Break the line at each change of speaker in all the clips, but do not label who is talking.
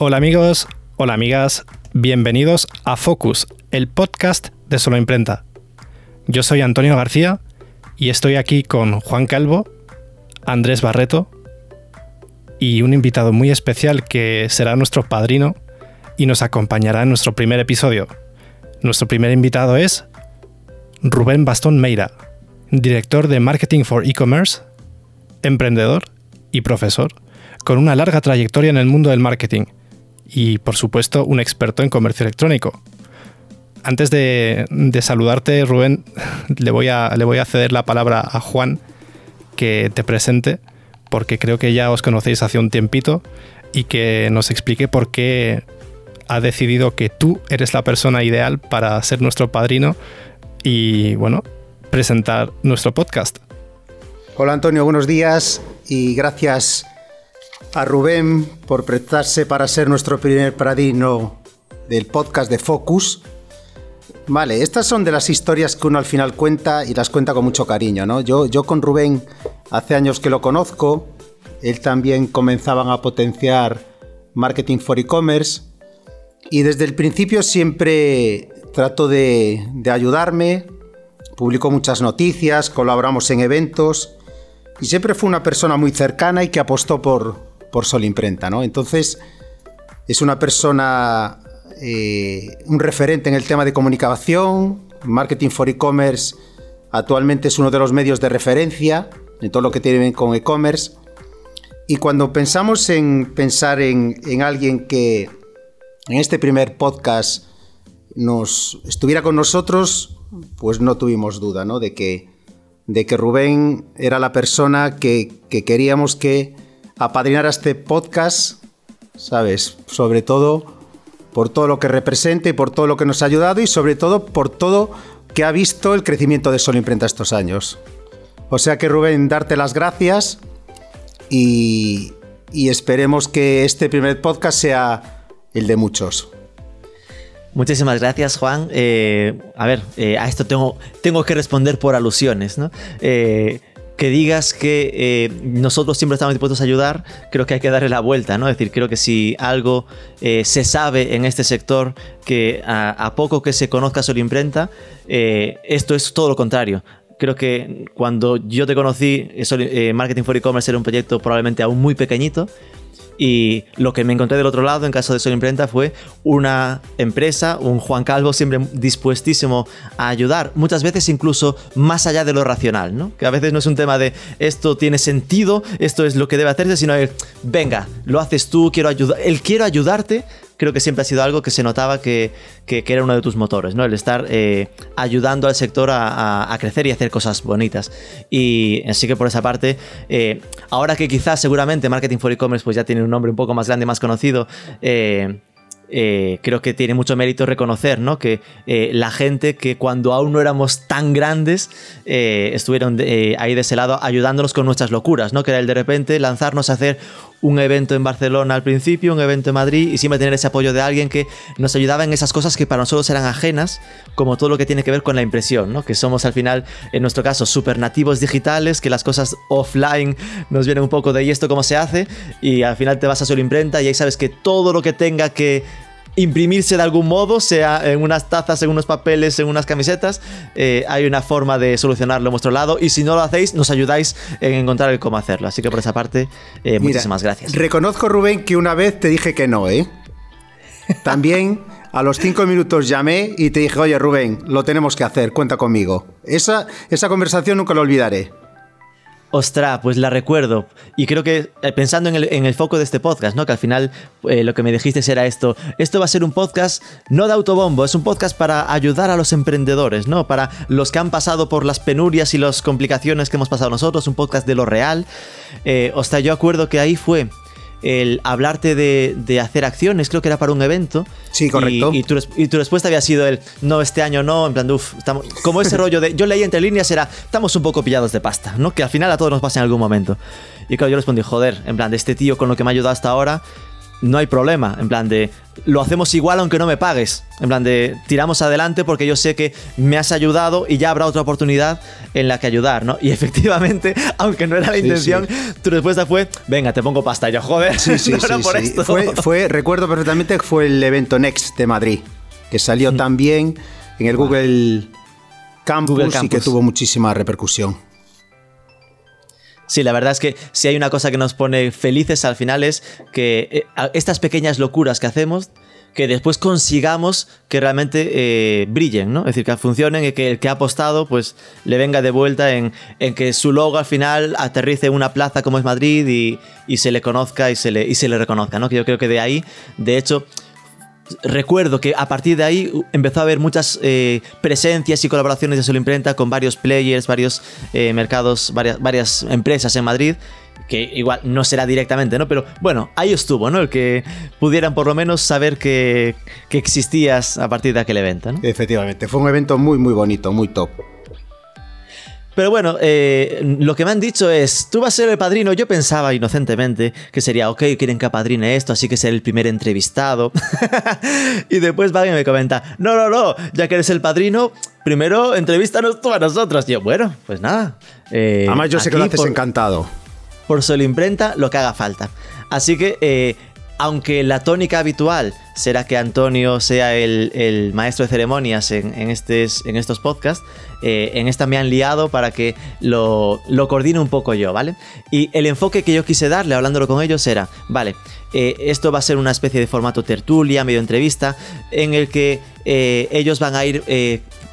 Hola amigos, hola amigas, bienvenidos a Focus, el podcast de Solo Imprenta. Yo soy Antonio García y estoy aquí con Juan Calvo, Andrés Barreto y un invitado muy especial que será nuestro padrino y nos acompañará en nuestro primer episodio. Nuestro primer invitado es Rubén Bastón Meira, director de Marketing for E-Commerce, emprendedor y profesor, con una larga trayectoria en el mundo del marketing y, por supuesto, un experto en comercio electrónico. Antes de, saludarte, Rubén, le voy, a, le voy a ceder la palabra a Juan que te presente, porque creo que ya os conocéis hace un tiempito y que nos explique por qué ha decidido que tú eres la persona ideal para ser nuestro padrino y, bueno, presentar nuestro podcast.
Hola Antonio, buenos días y gracias a Rubén por prestarse para ser nuestro primer padrino del podcast de Focus. Vale, estas son de las historias que uno al final cuenta y las cuenta con mucho cariño, ¿no? Yo, yo con Rubén hace años que lo conozco, él también comenzaban a potenciar marketing for e-commerce y desde el principio siempre trato de, de ayudarme, publicó muchas noticias, colaboramos en eventos y siempre fue una persona muy cercana y que apostó por, por Imprenta, ¿no? Entonces, es una persona, eh, un referente en el tema de comunicación, marketing for e-commerce, actualmente es uno de los medios de referencia en todo lo que tiene que ver con e-commerce. Y cuando pensamos en pensar en, alguien que en este primer podcast nos estuviera con nosotros, pues no tuvimos duda, ¿no? De que, de que Rubén era la persona que, que queríamos que apadrinar a este podcast, ¿sabes? Sobre todo por todo lo que representa y por todo lo que nos ha ayudado y sobre todo por todo que ha visto el crecimiento de Solo Imprenta estos años. O sea que Rubén, darte las gracias y, esperemos que este primer podcast sea el de muchos.
Muchísimas gracias, Juan. Eh, a ver, eh, a esto tengo, tengo que responder por alusiones, ¿no? Eh, que digas que nosotros siempre estamos dispuestos a ayudar, creo que hay que darle la vuelta, ¿no? Es decir, creo que si algo se sabe en este sector, que a, poco que se conozca su imprenta, esto es todo lo contrario. Creo que cuando yo te conocí, Marketing for E-Commerce era un proyecto probablemente aún muy pequeñito y lo que me encontré del otro lado, en caso de Sol Imprenta, fue una empresa, un Juan Calvo siempre dispuestísimo a ayudar, muchas veces incluso más allá de lo racional, ¿no? Que a veces no es un tema de esto tiene sentido, esto es lo que debe hacerse, sino el, venga, lo haces tú, quiero ayudar, el quiero ayudarte creo que siempre ha sido algo que se notaba que, era uno de tus motores, ¿no? El estar eh, ayudando al sector a, crecer y hacer cosas bonitas. Y así que por esa parte, eh, ahora que quizás seguramente Marketing for E-Commerce pues ya tiene un nombre un poco más grande, más conocido, eh, creo que tiene mucho mérito reconocer ¿no? que la gente que cuando aún no éramos tan grandes estuvieron ahí de ese lado ayudándonos con nuestras locuras, ¿no? que era el de repente lanzarnos a hacer un evento en Barcelona al principio, un evento en Madrid y siempre tener ese apoyo de alguien que nos ayudaba en esas cosas que para nosotros eran ajenas, como todo lo que tiene que ver con la impresión, ¿no? que somos al final, en nuestro caso, super nativos digitales, que las cosas offline nos vienen un poco de y esto cómo se hace, y al final te vas a su imprenta y ahí sabes que todo lo que tenga que imprimirse de algún modo, sea en unas tazas, en unos papeles, en unas camisetas, eh, hay una forma de solucionarlo a vuestro lado y si no lo hacéis, nos ayudáis en encontrar el cómo hacerlo. Así que por esa parte, eh, muchísimas gracias.
Reconozco, Rubén, que una vez te dije que no, ¿eh? También a los cinco minutos llamé y te dije, oye Rubén, lo tenemos que hacer, cuenta conmigo. Esa, esa conversación nunca la olvidaré.
Ostras, pues la recuerdo. Y creo que eh, pensando en el, foco de este podcast, ¿no? Que al final eh, lo que me dijiste era esto. Esto va a ser un podcast no de autobombo, es un podcast para ayudar a los emprendedores, ¿no? Para los que han pasado por las penurias y las complicaciones que hemos pasado nosotros, un podcast de lo real. Eh, ostras, yo acuerdo que ahí fue el hablarte de, hacer acciones, creo que era para un evento.
Sí, correcto.
Y, tu, respuesta había sido el, no, este año no, en plan, uff, como ese rollo de, yo leí entre líneas era, estamos un poco pillados de pasta, ¿no? Que al final a todos nos pasa en algún momento. Y claro, yo respondí, joder, en plan, de este tío con lo que me ha ayudado hasta ahora, no hay problema. En plan de, lo hacemos igual aunque no me pagues. En plan de, tiramos adelante porque yo sé que me has ayudado y ya habrá otra oportunidad en la que ayudar, ¿no? Y efectivamente, aunque no era la intención, tu respuesta fue, venga, te pongo pasta. Yo, joder,
sí, sí,
no por esto.
Fue, fue, recuerdo perfectamente que fue el evento Next de Madrid, que salió también en el Google Campus, Google Campus y que tuvo muchísima repercusión.
Sí, la verdad es que si hay una cosa que nos pone felices al final es que eh, estas pequeñas locuras que hacemos, que después consigamos que realmente eh, brillen, ¿no? Es decir, que funcionen y que el que ha apostado pues le venga de vuelta en, que su logo al final aterrice en una plaza como es Madrid y, se le conozca y se le, y se le reconozca, ¿no? Que yo creo que de ahí, de hecho, recuerdo que a partir de ahí empezó a haber muchas eh, presencias y colaboraciones de Solo Imprenta con varios players, varios eh, mercados, varias, empresas en Madrid que igual no será directamente, ¿no? Pero bueno, ahí estuvo, ¿no? El que pudieran por lo menos saber que, que existías a partir de aquel evento.
Efectivamente, fue un evento muy, muy bonito, muy top.
Pero bueno, eh, lo que me han dicho es, tú vas a ser el padrino. Yo pensaba inocentemente que sería, ok, quieren que apadrine esto, así que ser el primer entrevistado. y después alguien me comenta, no, no, no, ya que eres el padrino, primero entrevístanos tú a nosotros. Y yo, bueno, pues nada.
Eh, Además, yo sé que lo haces encantado.
Por solo imprenta, lo que haga falta. Así que eh, aunque la tónica habitual será que Antonio sea el, maestro de ceremonias en, estos podcasts, eh, en esta me han liado para que lo, coordine un poco yo, ¿vale? Y el enfoque que yo quise darle hablándolo con ellos era, vale, eh, esto va a ser una especie de formato tertulia, medio entrevista, en el que eh, ellos van a ir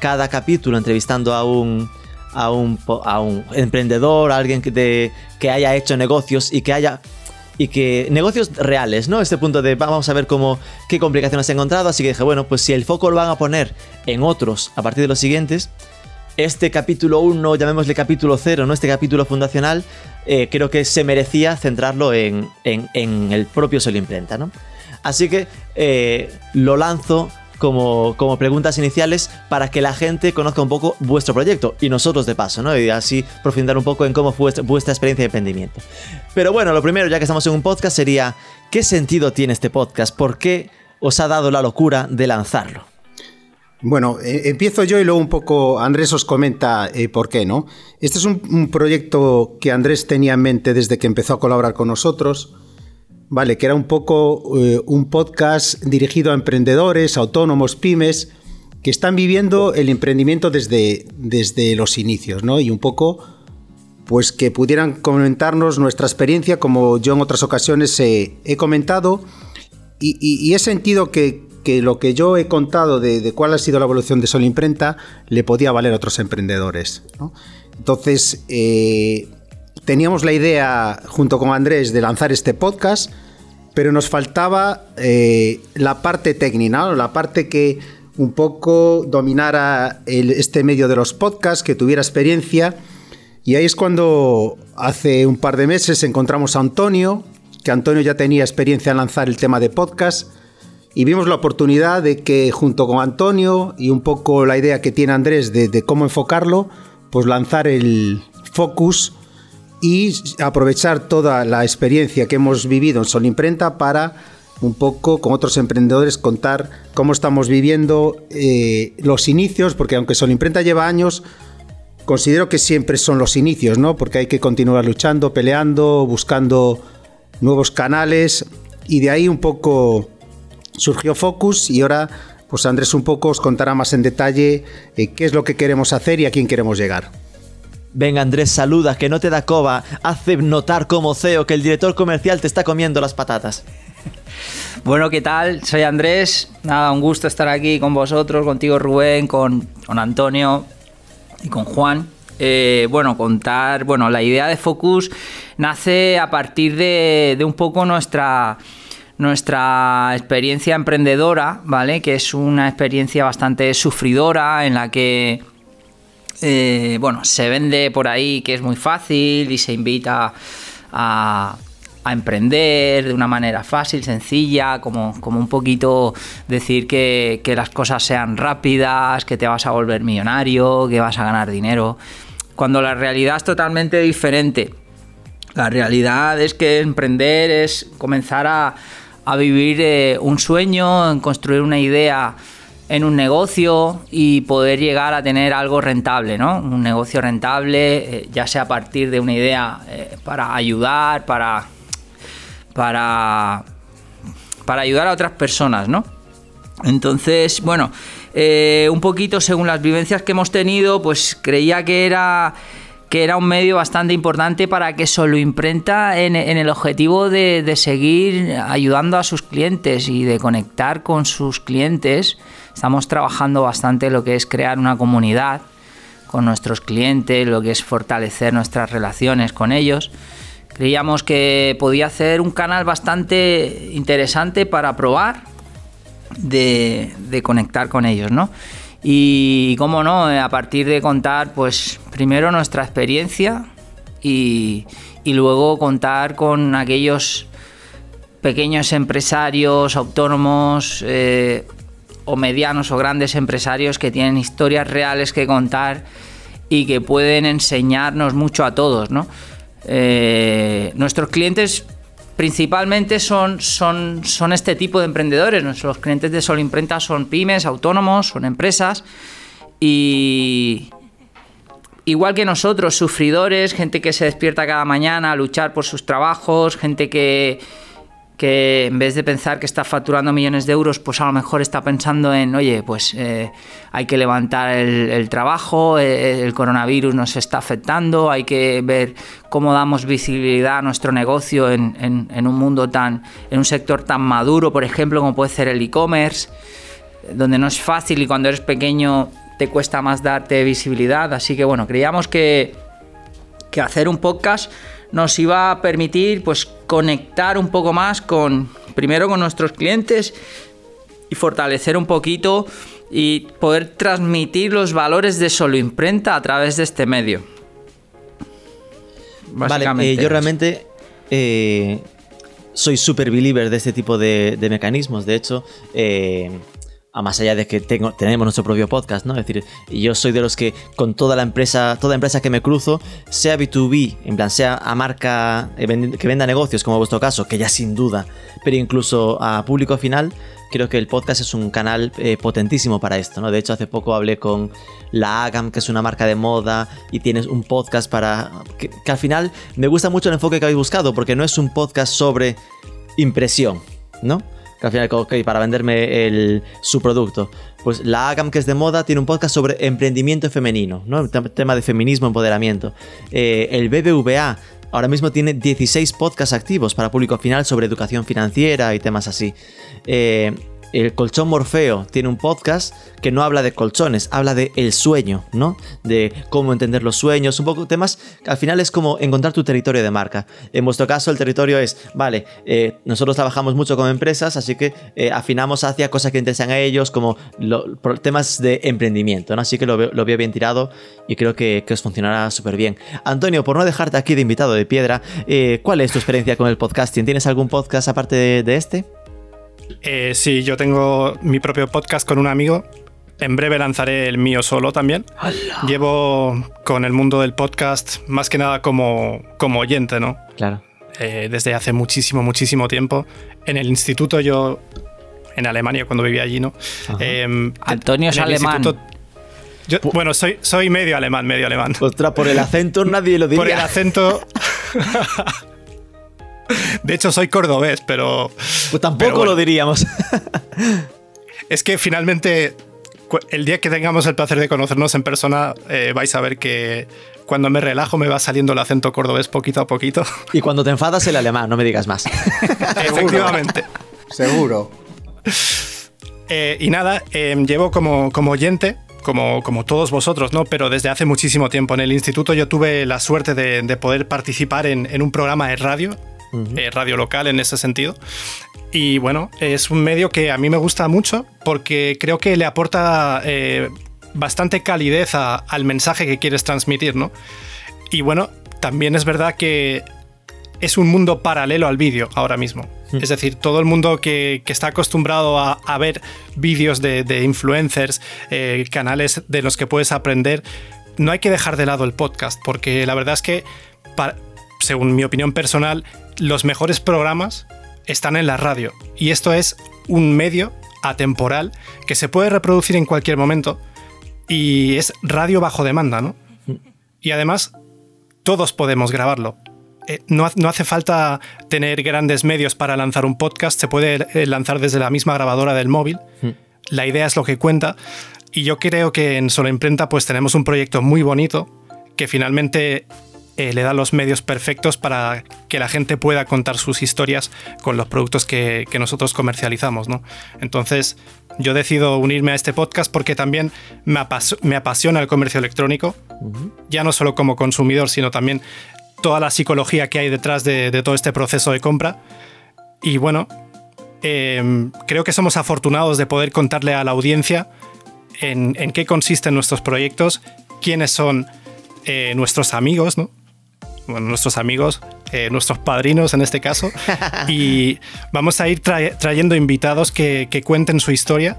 cada capítulo entrevistando a un, a un, emprendedor, a alguien que haya hecho negocios y que haya y que negocios reales, ¿no? Este punto de vamos a ver cómo qué complicaciones he encontrado, así que dije, bueno, pues si el foco lo van a poner en otros a partir de los siguientes, este capítulo 1, llamémosle capítulo 0, ¿no? Este capítulo fundacional, eh, creo que se merecía centrarlo en, en, el propio Sol Imprenta, ¿no? Así que eh, lo lanzo como, preguntas iniciales para que la gente conozca un poco vuestro proyecto y nosotros de paso, ¿no? Y así profundizar un poco en cómo fue vuestra experiencia de emprendimiento. Pero bueno, lo primero, ya que estamos en un podcast, sería, ¿qué sentido tiene este podcast? ¿Por qué os ha dado la locura de lanzarlo?
Bueno, eh, empiezo yo y luego un poco Andrés os comenta eh, por qué, ¿no? Este es un, proyecto que Andrés tenía en mente desde que empezó a colaborar con nosotros. Vale, que era un poco eh, un podcast dirigido a emprendedores, autónomos, pymes, que están viviendo el emprendimiento desde, desde los inicios, ¿no? Y un poco, pues que pudieran comentarnos nuestra experiencia, como yo en otras ocasiones he comentado, y, he sentido que, lo que yo he contado de, cuál ha sido la evolución de Sol Imprenta le podía valer a otros emprendedores. Entonces, eh, teníamos la idea, junto con Andrés, de lanzar este podcast, pero nos faltaba eh, la parte técnica, la parte que un poco dominara este medio de los podcasts, que tuviera experiencia. Y ahí es cuando hace un par de meses encontramos a Antonio, que Antonio ya tenía experiencia en lanzar el tema de podcast, y vimos la oportunidad de que junto con Antonio y un poco la idea que tiene Andrés de, de cómo enfocarlo, pues lanzar el Focus y aprovechar toda la experiencia que hemos vivido en Sol Imprenta para un poco con otros emprendedores contar cómo estamos viviendo eh, los inicios, porque aunque Sol Imprenta lleva años, considero que siempre son los inicios, ¿no? Porque hay que continuar luchando, peleando, buscando nuevos canales y de ahí un poco surgió Focus y ahora pues Andrés un poco os contará más en detalle eh, qué es lo que queremos hacer y a quién queremos llegar.
Venga Andrés, saluda, que no te da coba. Hace notar como CEO que el director comercial te está comiendo las patatas.
Bueno, ¿qué tal? Soy Andrés. Nada, un gusto estar aquí con vosotros, contigo Rubén, con, Antonio y con Juan. Eh, bueno, contar, bueno, la idea de Focus nace a partir de, de un poco nuestra nuestra experiencia emprendedora, ¿vale? Que es una experiencia bastante sufridora en la que eh, bueno, se vende por ahí que es muy fácil y se invita a, emprender de una manera fácil, sencilla, como, un poquito decir que, las cosas sean rápidas, que te vas a volver millonario, que vas a ganar dinero, cuando la realidad es totalmente diferente. La realidad es que emprender es comenzar a, a vivir eh, un sueño, en construir una idea en un negocio y poder llegar a tener algo rentable, ¿no? Un negocio rentable, eh, ya sea a partir de una idea eh, para ayudar, para, para, para ayudar a otras personas, ¿no? Entonces, bueno, un poquito según las vivencias que hemos tenido, pues creía que era que era un medio bastante importante para que solo imprenta en, el objetivo de, seguir ayudando a sus clientes y de conectar con sus clientes. Estamos trabajando bastante lo que es crear una comunidad con nuestros clientes, lo que es fortalecer nuestras relaciones con ellos. Creíamos que podía ser un canal bastante interesante para probar de, de conectar con ellos, ¿no? Y cómo no, a partir de contar, pues primero nuestra experiencia y, luego contar con aquellos pequeños empresarios, autónomos eh, o medianos o grandes empresarios que tienen historias reales que contar y que pueden enseñarnos mucho a todos. ¿no? Eh, nuestros clientes principalmente son, son, son este tipo de emprendedores. Nuestros clientes de Sol Imprenta son pymes, autónomos, son empresas y igual que nosotros, sufridores, gente que se despierta cada mañana a luchar por sus trabajos, gente que, que en vez de pensar que está facturando millones de euros, pues a lo mejor está pensando en, oye, pues eh, hay que levantar el, trabajo, eh, el, coronavirus nos está afectando, hay que ver cómo damos visibilidad a nuestro negocio en, en, un mundo tan, en un sector tan maduro, por ejemplo, como puede ser el e-commerce, donde no es fácil y cuando eres pequeño te cuesta más darte visibilidad. Así que bueno, creíamos que, que hacer un podcast nos iba a permitir pues conectar un poco más con primero con nuestros clientes y fortalecer un poquito y poder transmitir los valores de solo imprenta a través de este medio.
Vale, eh, yo realmente eh, soy super believer de este tipo de, mecanismos. De hecho, eh, a más allá de que tenemos nuestro propio podcast, ¿no? Es decir, yo soy de los que con toda la empresa, toda empresa que me cruzo, sea B2B, en plan, sea a marca eh, que venda negocios, como vuestro caso, que ya sin duda, pero incluso a público final, creo que el podcast es un canal eh, potentísimo para esto, ¿no? De hecho, hace poco hablé con la Agam, que es una marca de moda, y tienes un podcast para... que al final me gusta mucho el enfoque que habéis buscado, porque no es un podcast sobre impresión, ¿no? Al final, ok, para venderme el, su producto. Pues la AGAM, que es de moda, tiene un podcast sobre emprendimiento femenino, ¿no? tema de feminismo, empoderamiento. Eh, el BBVA ahora mismo tiene 16 podcasts activos para público final sobre educación financiera y temas así. Eh, el colchón Morfeo tiene un podcast que no habla de colchones, habla de el sueño, ¿no? De cómo entender los sueños, un poco temas que al final es como encontrar tu territorio de marca. En vuestro caso el territorio es, vale, eh, nosotros trabajamos mucho con empresas, así que eh, afinamos hacia cosas que interesan a ellos, como temas de emprendimiento, ¿no? Así que lo veo, bien tirado y creo que, os funcionará súper bien. Antonio, por no dejarte aquí de invitado de piedra, eh, ¿cuál es tu experiencia con el podcasting? ¿Tienes algún podcast aparte de este?
Eh, sí, yo tengo mi propio podcast con un amigo. En breve lanzaré el mío solo también. Llevo con el mundo del podcast más que nada como, como oyente, ¿no?
Claro.
Eh, desde hace muchísimo, muchísimo tiempo. En el instituto yo, en Alemania, cuando vivía allí, ¿no?
Em, Antonio es alemán.
bueno, soy, soy medio alemán, medio alemán.
Ostras, por el acento nadie lo diría.
Por el acento... De hecho, soy cordobés, pero.
Pues tampoco lo diríamos.
Es que finalmente, el día que tengamos el placer de conocernos en persona, eh, vais a ver que cuando me relajo me va saliendo el acento cordobés poquito a poquito.
Y cuando te enfadas, el alemán, no me digas más.
Efectivamente.
Seguro.
Eh, y nada, em, llevo como, como oyente como, como, todos vosotros, ¿no? Pero desde hace muchísimo tiempo. En el instituto yo tuve la suerte de, poder participar en, en, un programa de radio eh, radio local en ese sentido. Y bueno, es un medio que a mí me gusta mucho porque creo que le aporta eh, bastante calidez al mensaje que quieres transmitir, ¿no? Y bueno, también es verdad que es un mundo paralelo al vídeo ahora mismo. Es decir, todo el mundo que, está acostumbrado a, ver vídeos de, influencers, eh, canales de los que puedes aprender, no hay que dejar de lado el podcast, porque la verdad es que, según mi opinión personal, los mejores programas están en la radio. Y esto es un medio atemporal que se puede reproducir en cualquier momento y es radio bajo demanda, ¿no? Y además, todos podemos grabarlo. Eh, no, hace falta tener grandes medios para lanzar un podcast, se puede eh, lanzar desde la misma grabadora del móvil. La idea es lo que cuenta. Y yo creo que en Solo Imprenta pues tenemos un proyecto muy bonito que finalmente eh, le da los medios perfectos para que la gente pueda contar sus historias con los productos que, nosotros comercializamos. ¿no? Entonces, yo decido unirme a este podcast porque también me, apasiona el comercio electrónico, ya no solo como consumidor, sino también toda la psicología que hay detrás de, todo este proceso de compra. Y bueno, em, creo que somos afortunados de poder contarle a la audiencia en, qué consisten nuestros proyectos, quiénes son eh, nuestros amigos, ¿no? Bueno, nuestros amigos, eh, nuestros padrinos en este caso, y vamos a ir trayendo invitados que, que cuenten su historia.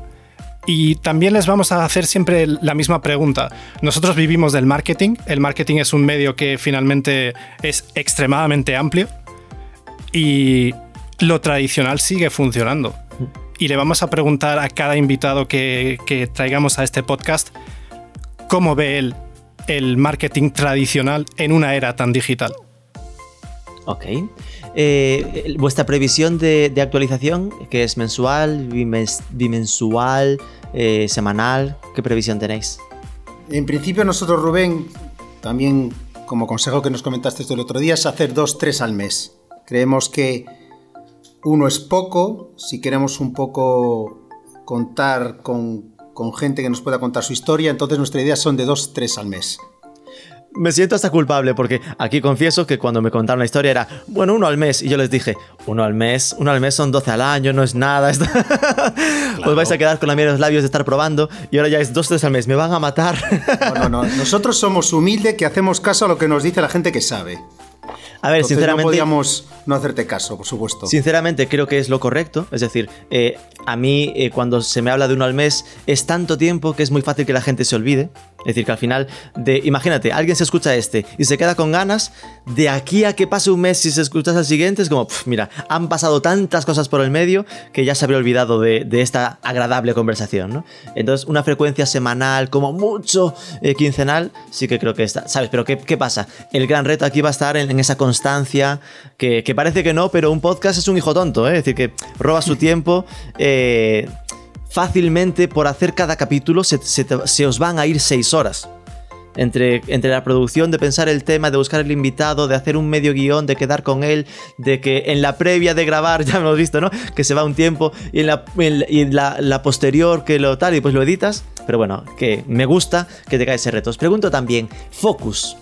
Y también les vamos a hacer siempre la misma pregunta. Nosotros vivimos del marketing. El marketing es un medio que finalmente es extremadamente amplio y lo tradicional sigue funcionando y le vamos a preguntar a cada invitado que, traigamos a este podcast cómo ve él el marketing tradicional en una era tan digital.
Ok. Eh, ¿Vuestra previsión de, actualización, que es mensual, bimensual, eh, semanal? ¿Qué previsión tenéis?
En principio nosotros, Rubén, también como consejo que nos comentaste el otro día, es hacer dos, tres al mes. Creemos que uno es poco, si queremos un poco contar con, gente que nos pueda contar su historia, entonces nuestra idea son de dos, tres al mes.
Me siento hasta culpable porque aquí confieso que cuando me contaron la historia era, bueno, uno al mes. Y yo les dije, uno al mes, uno al mes son 12 al año, no es nada. Os vais a quedar con la miel en los labios de estar probando y ahora ya es dos, tres al mes. Me van a matar.
No, no, no. Nosotros somos humildes que hacemos caso a lo que nos dice la gente que sabe.
A ver, sinceramente.
No podíamos no hacerte caso, por supuesto.
Sinceramente, creo que es lo correcto. Es decir, eh, a mí, eh, cuando se me habla de uno al mes, es tanto tiempo que es muy fácil que la gente se olvide. Es decir, que al final, de, imagínate, alguien se escucha este y se queda con ganas, de aquí a que pase un mes y se escuchas al siguiente, es como, mira, han pasado tantas cosas por el medio que ya se habría olvidado de, esta agradable conversación, ¿no? Entonces, una frecuencia semanal, como mucho eh, quincenal, sí que creo que está, ¿sabes? Pero ¿qué, pasa? El gran reto aquí va a estar en, esa constancia, que, parece que no, pero un podcast es un hijo tonto, ¿eh? Es decir, que roba su tiempo. Eh, fácilmente por hacer cada capítulo se, os van a ir seis horas. Entre, entre, la producción, de pensar el tema, de buscar el invitado, de hacer un medio guion, de quedar con él, de que en la previa de grabar, ya hemos visto, ¿no? Que se va un tiempo y en la, en la, posterior que lo tal y pues lo editas. Pero bueno, que me gusta que te cae ese reto. Os pregunto también, Focus.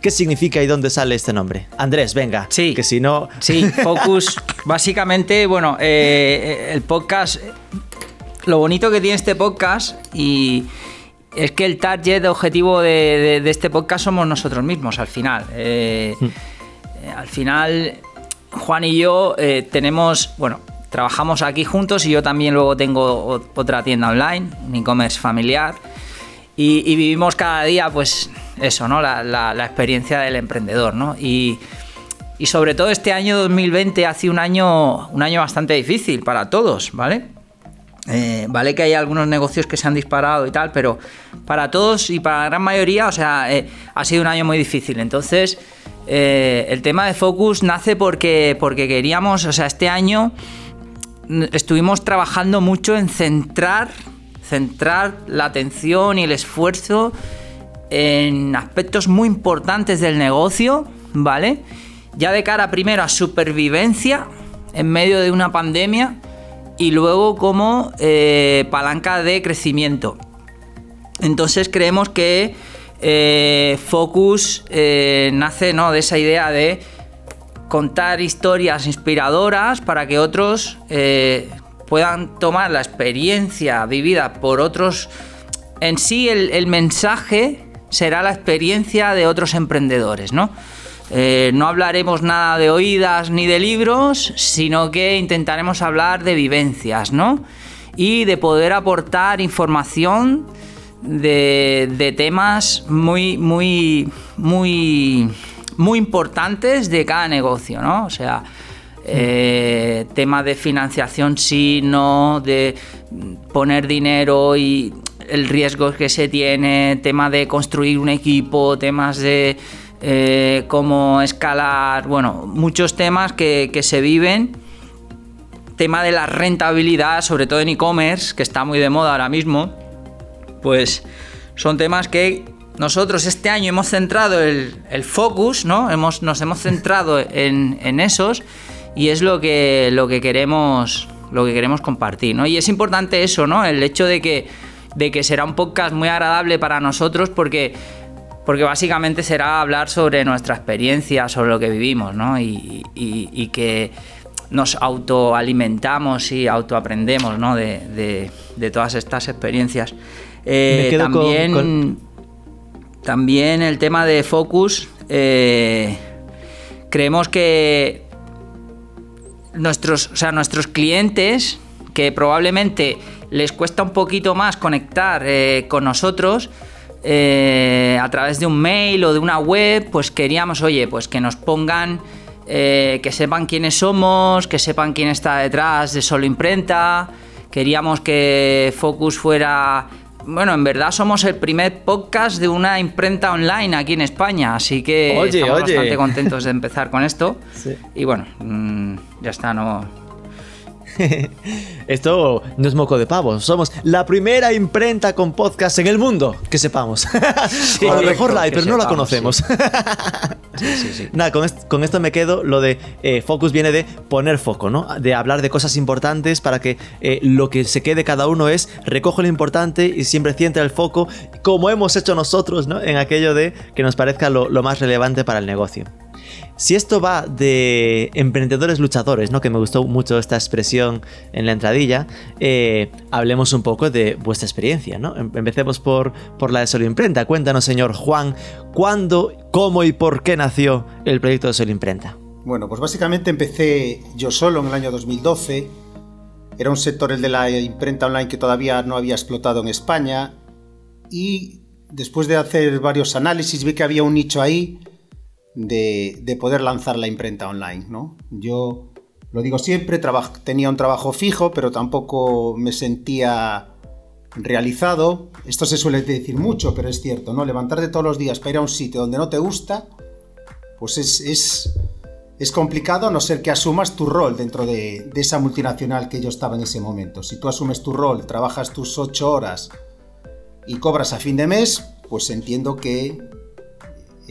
¿Qué significa y dónde sale este nombre? Andrés, venga.
Sí.
Que si no.
Sí, Focus. básicamente, bueno, eh, el podcast lo bonito que tiene este podcast y es que el target objetivo de, este podcast somos nosotros mismos al final. Eh, hmm. eh, al final, Juan y yo eh, tenemos, bueno, trabajamos aquí juntos y yo también luego tengo otra tienda online, un e-commerce familiar. Y, vivimos cada día, pues, eso, ¿no? La, experiencia del emprendedor, ¿no? Y, y sobre todo este año 2020 ha sido un año, un año bastante difícil para todos, ¿vale? Eh, vale que hay algunos negocios que se han disparado y tal, pero para todos y para la gran mayoría, o sea, eh, ha sido un año muy difícil. Entonces, eh, el tema de Focus nace porque, porque queríamos, o sea, este año estuvimos trabajando mucho en centrar, centrar la atención y el esfuerzo en aspectos muy importantes del negocio, ¿vale? Ya de cara primero a supervivencia en medio de una pandemia y luego como eh, palanca de crecimiento. Entonces creemos que eh, Focus eh, nace ¿no? de esa idea de contar historias inspiradoras para que otros puedan tomar la experiencia vivida por otros. En sí el mensaje será la experiencia de otros emprendedores, ¿no? Eh, no hablaremos nada de oídas ni de libros, sino que intentaremos hablar de vivencias, ¿no? Y de poder aportar información de, temas muy, muy, muy, muy importantes de cada negocio, ¿no? O sea, eh, tema de financiación sí, no, de poner dinero y el riesgo que se tiene, tema de construir un equipo, temas de eh, cómo escalar, bueno, muchos temas que, que se viven. Tema de la rentabilidad, sobre todo en e-commerce, que está muy de moda ahora mismo, pues son temas que nosotros este año hemos centrado el, focus, ¿no? Hemos, nos hemos centrado en, en, esos y es lo que, lo que queremos lo que queremos compartir, ¿no? Y es importante eso, ¿no? El hecho de que, de que será un podcast muy agradable para nosotros porque, porque básicamente será hablar sobre nuestra experiencia, sobre lo que vivimos, ¿no? Y, y, que nos autoalimentamos y autoaprendemos, ¿no? De, de, de todas estas experiencias. Eh, también, también el tema de Focus, eh, creemos que nuestros, o sea, nuestros clientes, que probablemente les cuesta un poquito más conectar eh, con nosotros, a través de un mail o de una web, pues queríamos, oye, pues que nos pongan, que sepan quiénes somos, que sepan quién está detrás de Solo Imprenta. Queríamos que Focus fuera bueno, en verdad somos el primer podcast de una imprenta online aquí en España, así que estamos bastante contentos de empezar con esto. Y bueno, mm, ya está, no,
Esto no es moco de pavo. Somos la primera imprenta con podcast en el mundo, que sepamos. a lo mejor la hay, pero no la conocemos. Nada, con, esto me quedo. Lo de eh, focus viene de poner foco, ¿no? De hablar de cosas importantes para que eh, lo que se quede cada uno es recoge lo importante y siempre centra el foco, como hemos hecho nosotros, ¿no? En aquello de que nos parezca lo más relevante para el negocio. Si esto va de emprendedores luchadores, ¿no? Que me gustó mucho esta expresión en la entradilla, eh, hablemos un poco de vuestra experiencia, ¿no? Em, empecemos por, por la de Solo Imprenta. Cuéntanos, señor Juan, ¿cuándo, cómo y por qué nació el proyecto de Solo Imprenta?
Bueno, pues básicamente empecé yo solo en el año 2012. Era un sector el de la imprenta online que todavía no había explotado en España. Y después de hacer varios análisis vi que había un nicho ahí de, poder lanzar la imprenta online. ¿no? Yo lo digo siempre, tenía un trabajo fijo, pero tampoco me sentía realizado. Esto se suele decir mucho, pero es cierto, ¿no? Levantarte todos los días para ir a un sitio donde no te gusta, pues es, es, complicado a no ser que asumas tu rol dentro de, de, esa multinacional que yo estaba en ese momento. Si tú asumes tu rol, trabajas tus ocho horas y cobras a fin de mes, pues entiendo que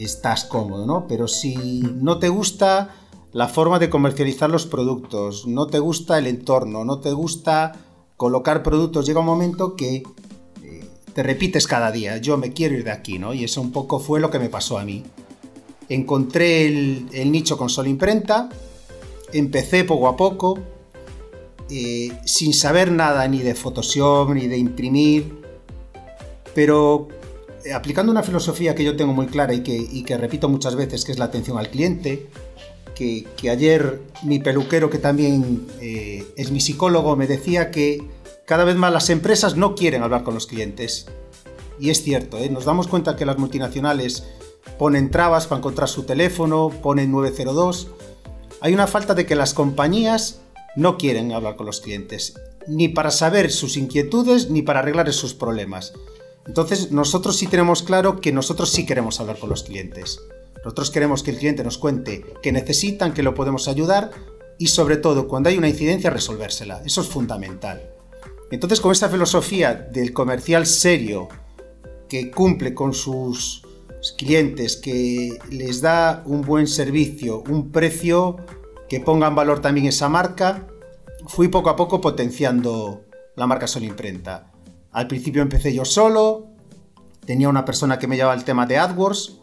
estás cómodo, ¿no? Pero si no te gusta la forma de comercializar los productos, no te gusta el entorno, no te gusta colocar productos, llega un momento que eh, te repites cada día, yo me quiero ir de aquí, ¿no? Y eso un poco fue lo que me pasó a mí. Encontré el, nicho con solo imprenta, empecé poco a poco, eh, sin saber nada ni de Photoshop ni de imprimir, pero aplicando una filosofía que yo tengo muy clara y que, repito muchas veces, que es la atención al cliente, que, ayer mi peluquero, que también eh, es mi psicólogo, me decía que cada vez más las empresas no quieren hablar con los clientes. Y es cierto, ¿eh? nos damos cuenta que las multinacionales ponen trabas para encontrar su teléfono, ponen 902. Hay una falta de que las compañías no quieren hablar con los clientes, ni para saber sus inquietudes, ni para arreglar sus problemas. Entonces, nosotros sí tenemos claro que nosotros sí queremos hablar con los clientes. Nosotros queremos que el cliente nos cuente que necesitan, que lo podemos ayudar y sobre todo cuando hay una incidencia resolvérsela. Eso es fundamental. Entonces, con esta filosofía del comercial serio que cumple con sus clientes, que les da un buen servicio, un precio que ponga en valor también esa marca, fui poco a poco potenciando la marca Sol Imprenta. Al principio empecé yo solo, tenía una persona que me llevaba el tema de AdWords,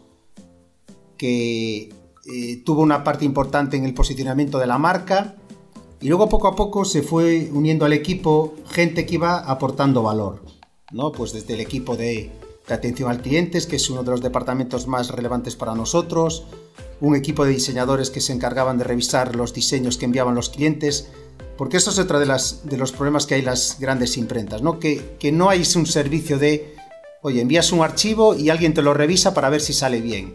que eh, tuvo una parte importante en el posicionamiento de la marca, y luego poco a poco se fue uniendo al equipo gente que iba aportando valor, ¿no? Pues desde el equipo de, de atención al cliente, que es uno de los departamentos más relevantes para nosotros, un equipo de diseñadores que se encargaban de revisar los diseños que enviaban los clientes, porque esto es otro de, las, de los problemas que hay las grandes imprentas, ¿no? Que, que no hay un servicio de, oye, envías un archivo y alguien te lo revisa para ver si sale bien.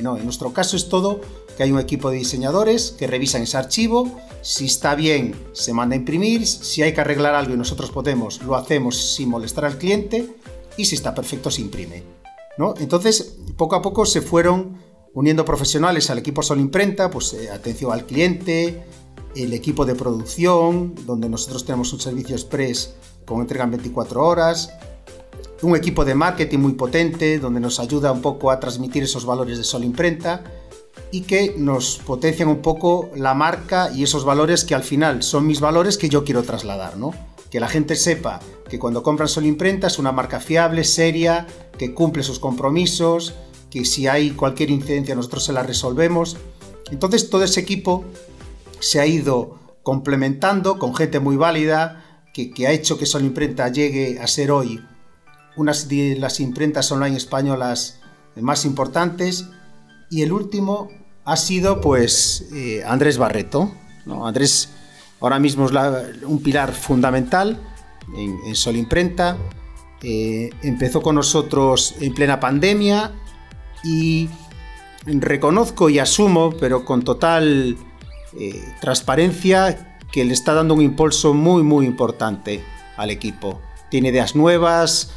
No, en nuestro caso es todo que hay un equipo de diseñadores que revisan ese archivo, si está bien se manda a imprimir, si hay que arreglar algo y nosotros podemos, lo hacemos sin molestar al cliente y si está perfecto se imprime. ¿no? Entonces, poco a poco se fueron uniendo profesionales al equipo Sol Imprenta, pues eh, atención al cliente, el equipo de producción, donde nosotros tenemos un servicio express con entrega en 24 horas, un equipo de marketing muy potente, donde nos ayuda un poco a transmitir esos valores de Sol Imprenta y que nos potencian un poco la marca y esos valores que al final son mis valores que yo quiero trasladar, ¿no? Que la gente sepa que cuando compran Sol Imprenta es una marca fiable, seria, que cumple sus compromisos, que si hay cualquier incidencia nosotros se la resolvemos. Entonces todo ese equipo se ha ido complementando con gente muy válida que, que ha hecho que Sol Imprenta llegue a ser hoy una de las imprentas online españolas más importantes y el último ha sido pues eh, Andrés Barreto. ¿no? Andrés ahora mismo es un pilar fundamental en, Sol Imprenta. Eh, empezó con nosotros en plena pandemia y reconozco y asumo, pero con total eh, transparencia, que le está dando un impulso muy muy importante al equipo. Tiene ideas nuevas,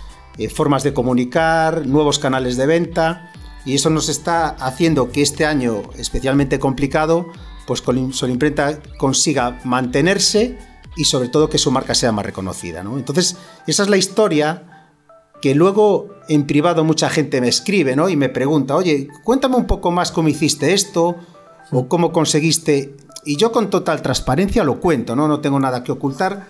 formas de comunicar, nuevos canales de venta y eso nos está haciendo que este año especialmente complicado, pues Imprenta consiga mantenerse y sobre todo que su marca sea más reconocida. ¿no? Entonces, esa es la historia que luego en privado mucha gente me escribe ¿no? y me pregunta, oye, cuéntame un poco más cómo hiciste esto o cómo conseguiste... Y yo con total transparencia lo cuento, ¿no? no tengo nada que ocultar,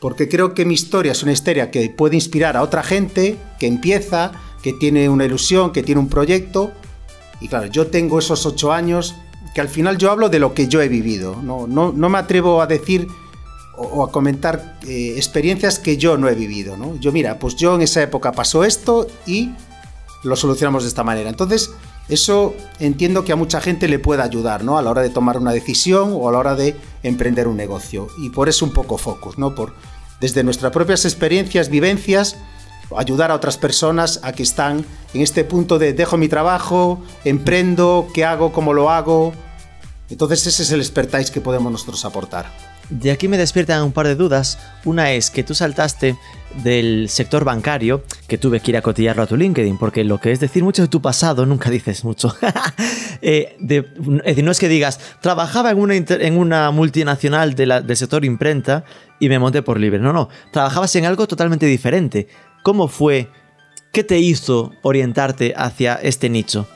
porque creo que mi historia es una historia que puede inspirar a otra gente que empieza, que tiene una ilusión, que tiene un proyecto. Y claro, yo tengo esos ocho años que al final yo hablo de lo que yo he vivido. No, no, no me atrevo a decir o, a comentar eh, experiencias que yo no he vivido. ¿no? Yo, mira, pues yo en esa época pasó esto y lo solucionamos de esta manera. Entonces, eso entiendo que a mucha gente le puede ayudar, ¿no? A la hora de tomar una decisión o a la hora de emprender un negocio. Y por eso un poco focus, ¿no? Por, desde nuestras propias experiencias, vivencias, ayudar a otras personas a que están en este punto de dejo mi trabajo, emprendo, qué hago, cómo lo hago. Entonces ese es el expertise que podemos nosotros aportar.
De aquí me despiertan un par de dudas. Una es que tú saltaste del sector bancario, que tuve que ir a cotillarlo a tu LinkedIn, porque lo que es decir mucho de tu pasado nunca dices mucho. Eh, es decir, no es que digas, trabajaba en una multinacional del sector imprenta y me monté por libre. No, no, trabajabas en algo totalmente diferente. ¿Cómo fue? ¿Qué te hizo orientarte hacia este nicho?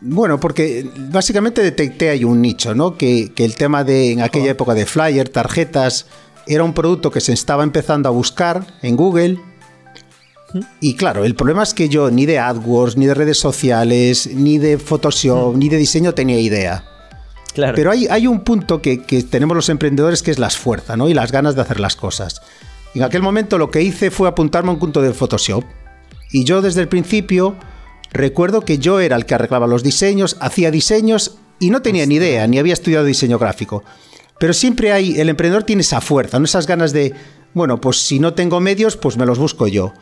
Bueno, porque básicamente detecté ahí un nicho, ¿no? Que, el tema de en aquella época de flyer, tarjetas, era un producto que se estaba empezando a buscar en Google. Y claro, el problema es que yo ni de AdWords, ni de redes sociales, ni de Photoshop, ni de diseño tenía idea. Claro. Pero hay, hay un punto que, que, tenemos los emprendedores que es la fuerza, ¿no? Y las ganas de hacer las cosas. En aquel momento lo que hice fue apuntarme a un punto de Photoshop. Y yo desde el principio Recuerdo que yo era el que arreglaba los diseños, hacía diseños y no tenía ni idea, ni había estudiado diseño gráfico. Pero siempre hay, el emprendedor tiene esa fuerza, ¿no? esas ganas de, bueno, pues si no tengo medios, pues me los busco yo.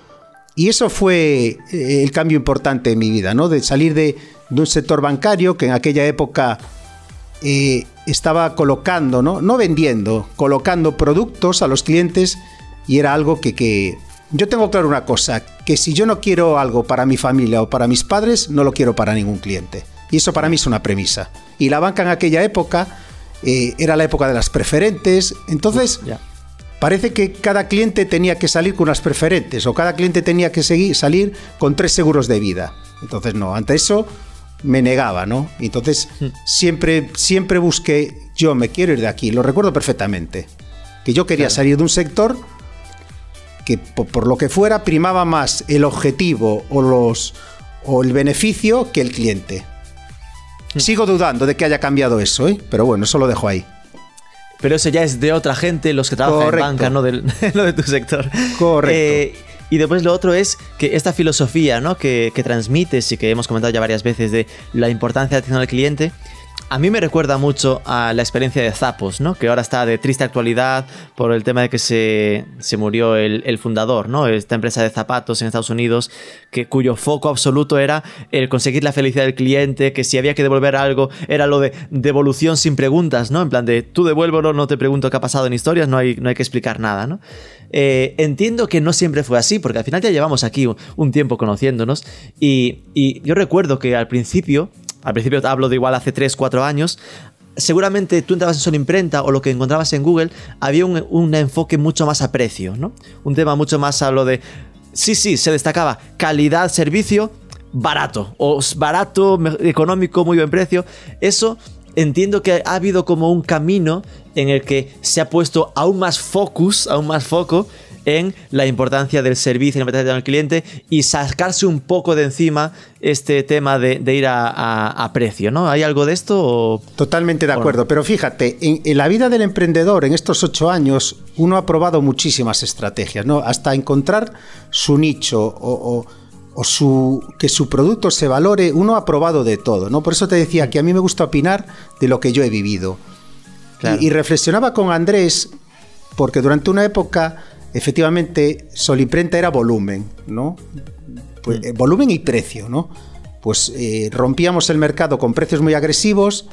Y eso fue eh, el cambio importante en mi vida, ¿no? De salir de, un sector bancario que en aquella época eh, estaba colocando, ¿no? No vendiendo, colocando productos a los clientes y era algo que, que yo tengo claro una cosa, que si yo no quiero algo para mi familia o para mis padres, no lo quiero para ningún cliente. Y eso para mí es una premisa. Y la banca en aquella época eh, era la época de las preferentes, entonces... Parece que cada cliente tenía que salir con unas preferentes o cada cliente tenía que seguir, salir con tres seguros de vida. Entonces, no, ante eso me negaba, ¿no? Entonces, hmm. siempre, siempre busqué, yo me quiero ir de aquí, lo recuerdo perfectamente, que yo quería salir de un sector que por, lo que fuera primaba más el objetivo o, los, o el beneficio que el cliente. Hmm. Sigo dudando de que haya cambiado eso, ¿eh? pero bueno, eso lo dejo ahí.
Pero eso ya es de otra gente, los que trabajan en banca, no, de tu sector.
Correcto. Eh,
y después lo otro es que esta filosofía ¿no? que, que, transmites y que hemos comentado ya varias veces de la importancia de atención al cliente, a mí me recuerda mucho a la experiencia de Zappos, ¿no? Que ahora está de triste actualidad por el tema de que se, se murió el, fundador, ¿no? Esta empresa de zapatos en Estados Unidos, que, cuyo foco absoluto era el conseguir la felicidad del cliente, que si había que devolver algo, era lo de devolución sin preguntas, ¿no? En plan de tú devuélvelo, no te pregunto qué ha pasado en historias, no hay, no hay que explicar nada, ¿no? Eh, entiendo que no siempre fue así, porque al final ya llevamos aquí un, tiempo conociéndonos, y, y yo recuerdo que al principio al principio hablo de igual hace 3, 4 años, seguramente tú entrabas en Solo Imprenta o lo que encontrabas en Google, había un, enfoque mucho más a precio, ¿no? Un tema mucho más a lo de, sí, sí, se destacaba calidad, servicio, barato, o barato, económico, muy buen precio. Eso entiendo que ha habido como un camino en el que se ha puesto aún más focus, aún más foco en la importancia del servicio, en la importancia del cliente y sacarse un poco de encima este tema de, ir a, precio, ¿no? ¿Hay algo de esto?
Totalmente de acuerdo, pero fíjate, en, la vida del emprendedor en estos ocho años uno ha probado muchísimas estrategias, ¿no? Hasta encontrar su nicho o, su, que su producto se valore, uno ha probado de todo, ¿no? Por eso te decía que a mí me gusta opinar de lo que yo he vivido. Y, y reflexionaba con Andrés, porque durante una época efectivamente Solimprenta era volumen, ¿no? Pues, mm. eh, volumen y precio, ¿no? Pues eh, rompíamos el mercado con precios muy agresivos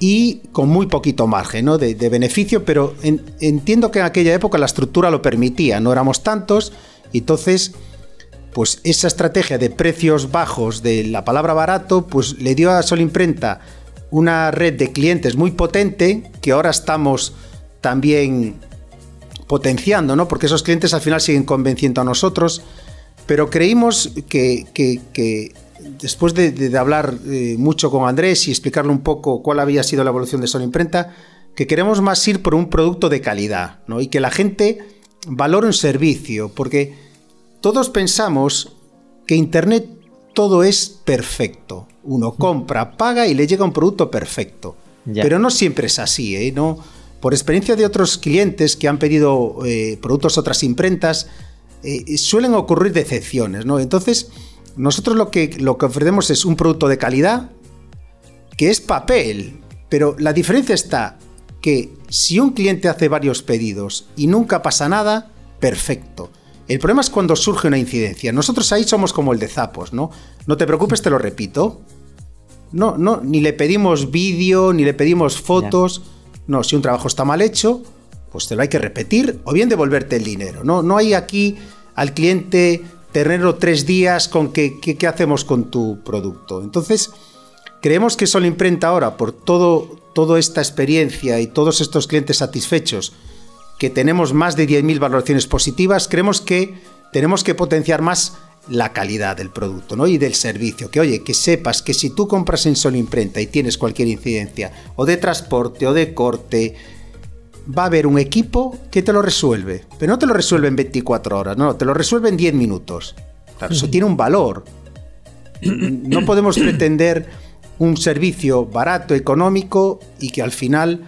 y con muy poquito margen ¿no? de, beneficio, pero entiendo que en aquella época la estructura lo permitía, no éramos tantos, entonces pues esa estrategia de precios bajos de la palabra barato, pues le dio a Solimprenta una red de clientes muy potente que ahora estamos también potenciando, ¿no? Porque esos clientes al final siguen convenciendo a nosotros, pero creímos que, después de, hablar eh, mucho con Andrés y explicarle un poco cuál había sido la evolución de Solo Imprenta, que queremos más ir por un producto de calidad, ¿no? Y que la gente valore un servicio, porque todos pensamos que Internet todo es perfecto. Uno compra, paga y le llega un producto perfecto. Pero no siempre es así, ¿eh? No, por experiencia de otros clientes que han pedido eh, productos a otras imprentas, eh, suelen ocurrir decepciones, ¿no? Entonces, nosotros lo que, lo que ofrecemos es un producto de calidad, que es papel, pero la diferencia está que si un cliente hace varios pedidos y nunca pasa nada, perfecto. El problema es cuando surge una incidencia. Nosotros ahí somos como el de Zapos, ¿no? No te preocupes, te lo repito. No, no, ni le pedimos vídeo, ni le pedimos fotos. No, si un trabajo está mal hecho, pues te lo hay que repetir o bien devolverte el dinero. No, no hay aquí al cliente tenerlo tres días con qué, qué hacemos con tu producto. Entonces, creemos que Solo Imprenta ahora, por todo, toda esta experiencia y todos estos clientes satisfechos, que tenemos más de 10.000 valoraciones positivas, creemos que tenemos que potenciar más la calidad del producto ¿no? y del servicio. Que oye, que sepas que si tú compras en Solo Imprenta y tienes cualquier incidencia o de transporte o de corte, va a haber un equipo que te lo resuelve. Pero no te lo resuelve en 24 horas, no, te lo resuelve en 10 minutos. Claro, eso tiene un valor. No podemos pretender un servicio barato, económico y que al final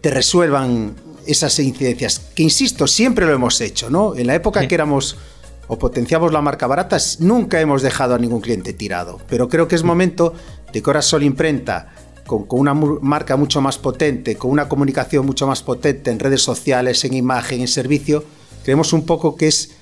te resuelvan esas incidencias. Que insisto, siempre lo hemos hecho, ¿no? En la época que éramos o potenciamos la marca barata, nunca hemos dejado a ningún cliente tirado. Pero creo que es momento de que ahora Sol Imprenta, con, una marca mucho más potente, con una comunicación mucho más potente en redes sociales, en imagen, en servicio, creemos un poco que es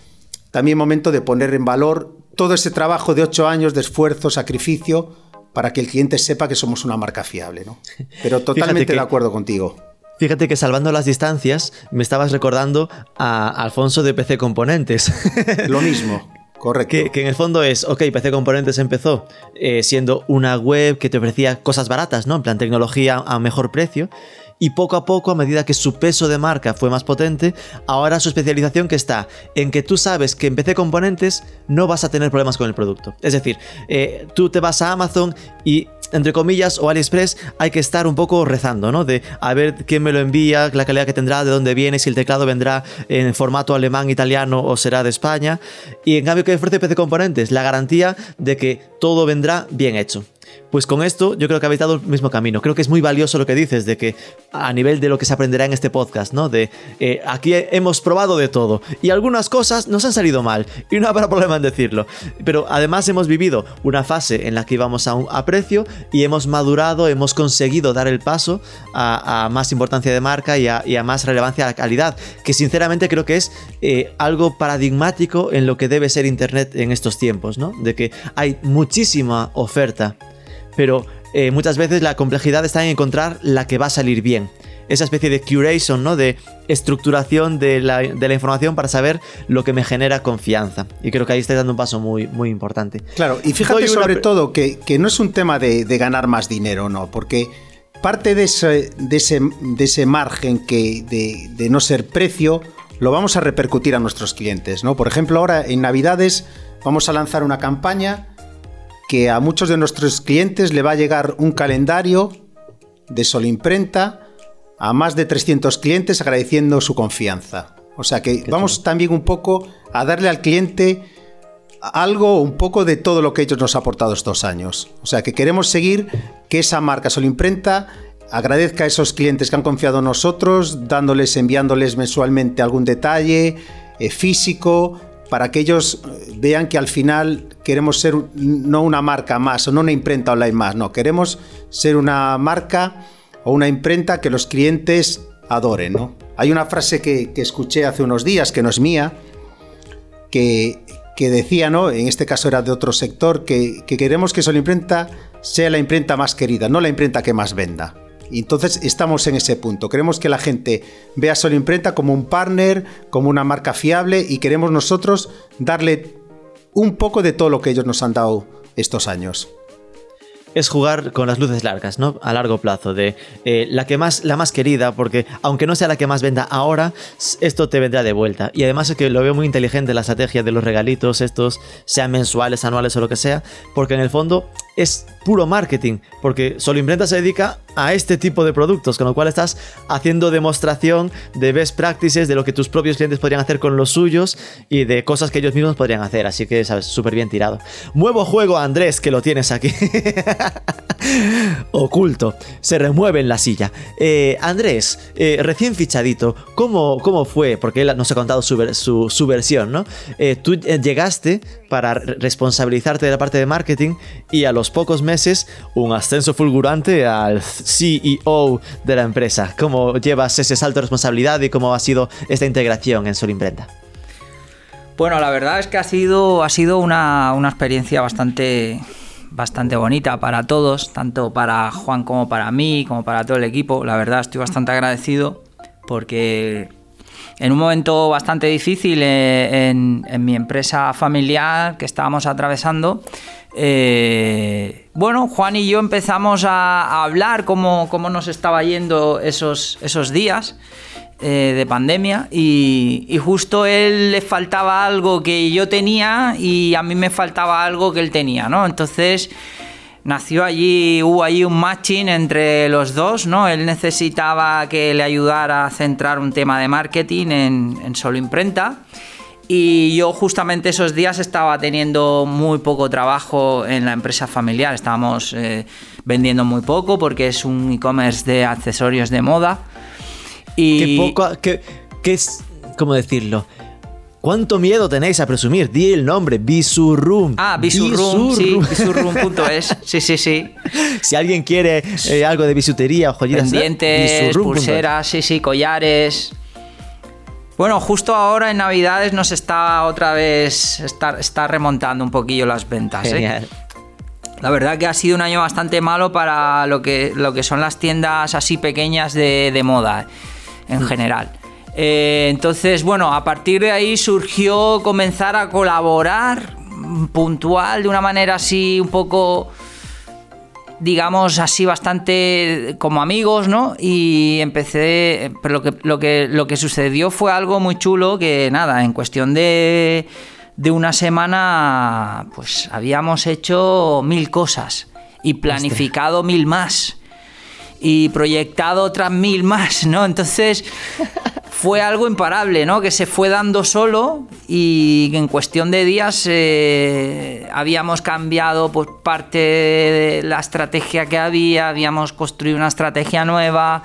también momento de poner en valor todo ese trabajo de ocho años de esfuerzo, sacrificio, para que el cliente sepa que somos una marca fiable. ¿no? Pero totalmente de acuerdo contigo.
Fíjate que salvando las distancias, me estabas recordando a Alfonso de PC Componentes.
Lo mismo. Correcto.
Que, en el fondo es, ok, PC Componentes empezó eh, siendo una web que te ofrecía cosas baratas, ¿no? En plan tecnología a mejor precio. Y poco a poco, a medida que su peso de marca fue más potente, ahora su especialización que está en que tú sabes que en PC Componentes no vas a tener problemas con el producto. Es decir, eh, tú te vas a Amazon y entre comillas, o AliExpress, hay que estar un poco rezando, ¿no? De a ver quién me lo envía, la calidad que tendrá, de dónde viene, si el teclado vendrá en formato alemán, italiano o será de España. Y en cambio, ¿qué ofrece PC Componentes? La garantía de que todo vendrá bien hecho. Pues con esto yo creo que habéis dado el mismo camino. Creo que es muy valioso lo que dices, de que a nivel de lo que se aprenderá en este podcast, ¿no? De eh, aquí hemos probado de todo y algunas cosas nos han salido mal y no habrá problema en decirlo. Pero además hemos vivido una fase en la que íbamos a, un, a precio y hemos madurado, hemos conseguido dar el paso a, más importancia de marca y a, y a, más relevancia a la calidad, que sinceramente creo que es eh, algo paradigmático en lo que debe ser Internet en estos tiempos, ¿no? De que hay muchísima oferta pero eh, muchas veces la complejidad está en encontrar la que va a salir bien. Esa especie de curation, ¿no? De estructuración de la, de la, información para saber lo que me genera confianza. Y creo que ahí estáis dando un paso muy, muy importante.
Claro, y fíjate sobre todo que, que, no es un tema de, de, ganar más dinero, ¿no? Porque parte de ese, de ese, margen que de, de no ser precio lo vamos a repercutir a nuestros clientes, ¿no? Por ejemplo, ahora en Navidades vamos a lanzar una campaña que a muchos de nuestros clientes le va a llegar un calendario de Imprenta a más de 300 clientes agradeciendo su confianza. O sea que Qué vamos chulo. también un poco a darle al cliente algo, un poco de todo lo que ellos nos ha aportado estos años. O sea que queremos seguir que esa marca Imprenta agradezca a esos clientes que han confiado en nosotros, dándoles, enviándoles mensualmente algún detalle eh, físico, para que ellos vean que al final queremos ser no una marca más o no una imprenta online más, no, queremos ser una marca o una imprenta que los clientes adoren, ¿no? Hay una frase que, escuché hace unos días, que no es mía, que, decía, ¿no? En este caso era de otro sector, que, que queremos que Sol Imprenta sea la imprenta más querida, no la imprenta que más venda. Y entonces estamos en ese punto. Queremos que la gente vea Sol Imprenta como un partner, como una marca fiable y queremos nosotros darle un poco de todo lo que ellos nos han dado estos años
es jugar con las luces largas, ¿no? A largo plazo, de eh, la que más, la más querida, porque aunque no sea la que más venda ahora, esto te vendrá de vuelta. Y además es que lo veo muy inteligente la estrategia de los regalitos, estos sean mensuales, anuales o lo que sea, porque en el fondo es puro marketing, porque Solo Imprenta se dedica a este tipo de productos, con lo cual estás haciendo demostración de best practices, de lo que tus propios clientes podrían hacer con los suyos y de cosas que ellos mismos podrían hacer, así que, sabes, súper bien tirado. Nuevo juego, Andrés, que lo tienes aquí. Oculto, se remueve en la silla. Eh, Andrés, eh, recién fichadito, ¿cómo, ¿cómo, fue? Porque él nos ha contado su, su, su versión, ¿no? Eh, tú llegaste para responsabilizarte de la parte de marketing y a los pocos meses un ascenso fulgurante al CEO de la empresa. ¿Cómo llevas ese salto de responsabilidad y cómo ha sido esta integración en Sol Imprenta?
Bueno, la verdad es que ha sido, ha sido una, una experiencia bastante, bastante bonita para todos, tanto para Juan como para mí, como para todo el equipo. La verdad estoy bastante agradecido porque en un momento bastante difícil eh, en, en mi empresa familiar que estábamos atravesando, eh, bueno, Juan y yo empezamos a, hablar cómo, cómo, nos estaba yendo esos, esos días eh, de pandemia y, y, justo él le faltaba algo que yo tenía y a mí me faltaba algo que él tenía, ¿no? Entonces nació allí, hubo allí un matching entre los dos, ¿no? Él necesitaba que le ayudara a centrar un tema de marketing en, en solo imprenta. Y yo justamente esos días estaba teniendo muy poco trabajo en la empresa familiar. Estábamos eh, vendiendo muy poco porque es un e-commerce de accesorios de moda.
Y... Qué poco, qué, qué es, ¿cómo decirlo? ¿Cuánto miedo tenéis a presumir? Di el nombre, Bisurroom.
Ah, Bisurroom, sí, bisurroom.es. Sí, sí, sí.
Si alguien quiere eh, algo de bisutería o
pendientes, pulseras, sí, sí, collares. Bueno, justo ahora en Navidades nos está otra vez, está, está remontando un poquillo las ventas.
Genial.
¿eh? La verdad que ha sido un año bastante malo para lo que, lo que son las tiendas así pequeñas de, de moda en general. Eh, entonces, bueno, a partir de ahí surgió comenzar a colaborar puntual, de una manera así un poco digamos así bastante como amigos, ¿no? Y empecé, pero lo que, lo que, lo que sucedió fue algo muy chulo que nada, en cuestión de, de una semana, pues habíamos hecho mil cosas y planificado mil más y proyectado otras mil más, ¿no? Entonces fue algo imparable, ¿no? Que se fue dando solo y en cuestión de días eh, habíamos cambiado pues, parte de la estrategia que había, habíamos construido una estrategia nueva,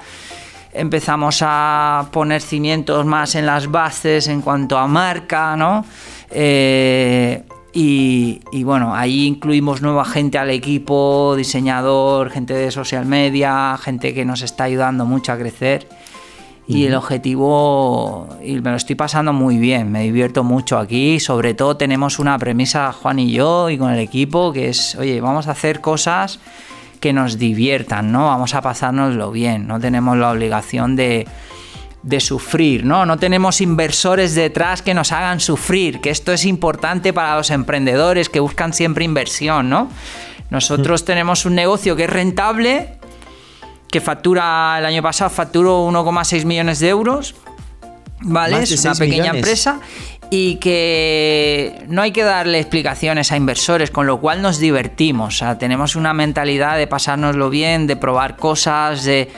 empezamos a poner cimientos más en las bases en cuanto a marca, ¿no? Eh, y, y, bueno, ahí incluimos nueva gente al equipo, diseñador, gente de social media, gente que nos está ayudando mucho a crecer. Y el objetivo, y me lo estoy pasando muy bien, me divierto mucho aquí. Sobre todo tenemos una premisa, Juan y yo, y con el equipo, que es, oye, vamos a hacer cosas que nos diviertan, ¿no? Vamos a pasárnoslo bien, no tenemos la obligación de, de sufrir, ¿no? No tenemos inversores detrás que nos hagan sufrir, que esto es importante para los emprendedores que buscan siempre inversión, ¿no? Nosotros tenemos un negocio que es rentable, que factura, el año pasado facturó 1,6 millones de euros, ¿vale? Es una pequeña empresa y que no hay que darle explicaciones a inversores, con lo cual nos divertimos, o sea, tenemos una mentalidad de pasárnoslo bien, de probar cosas, de,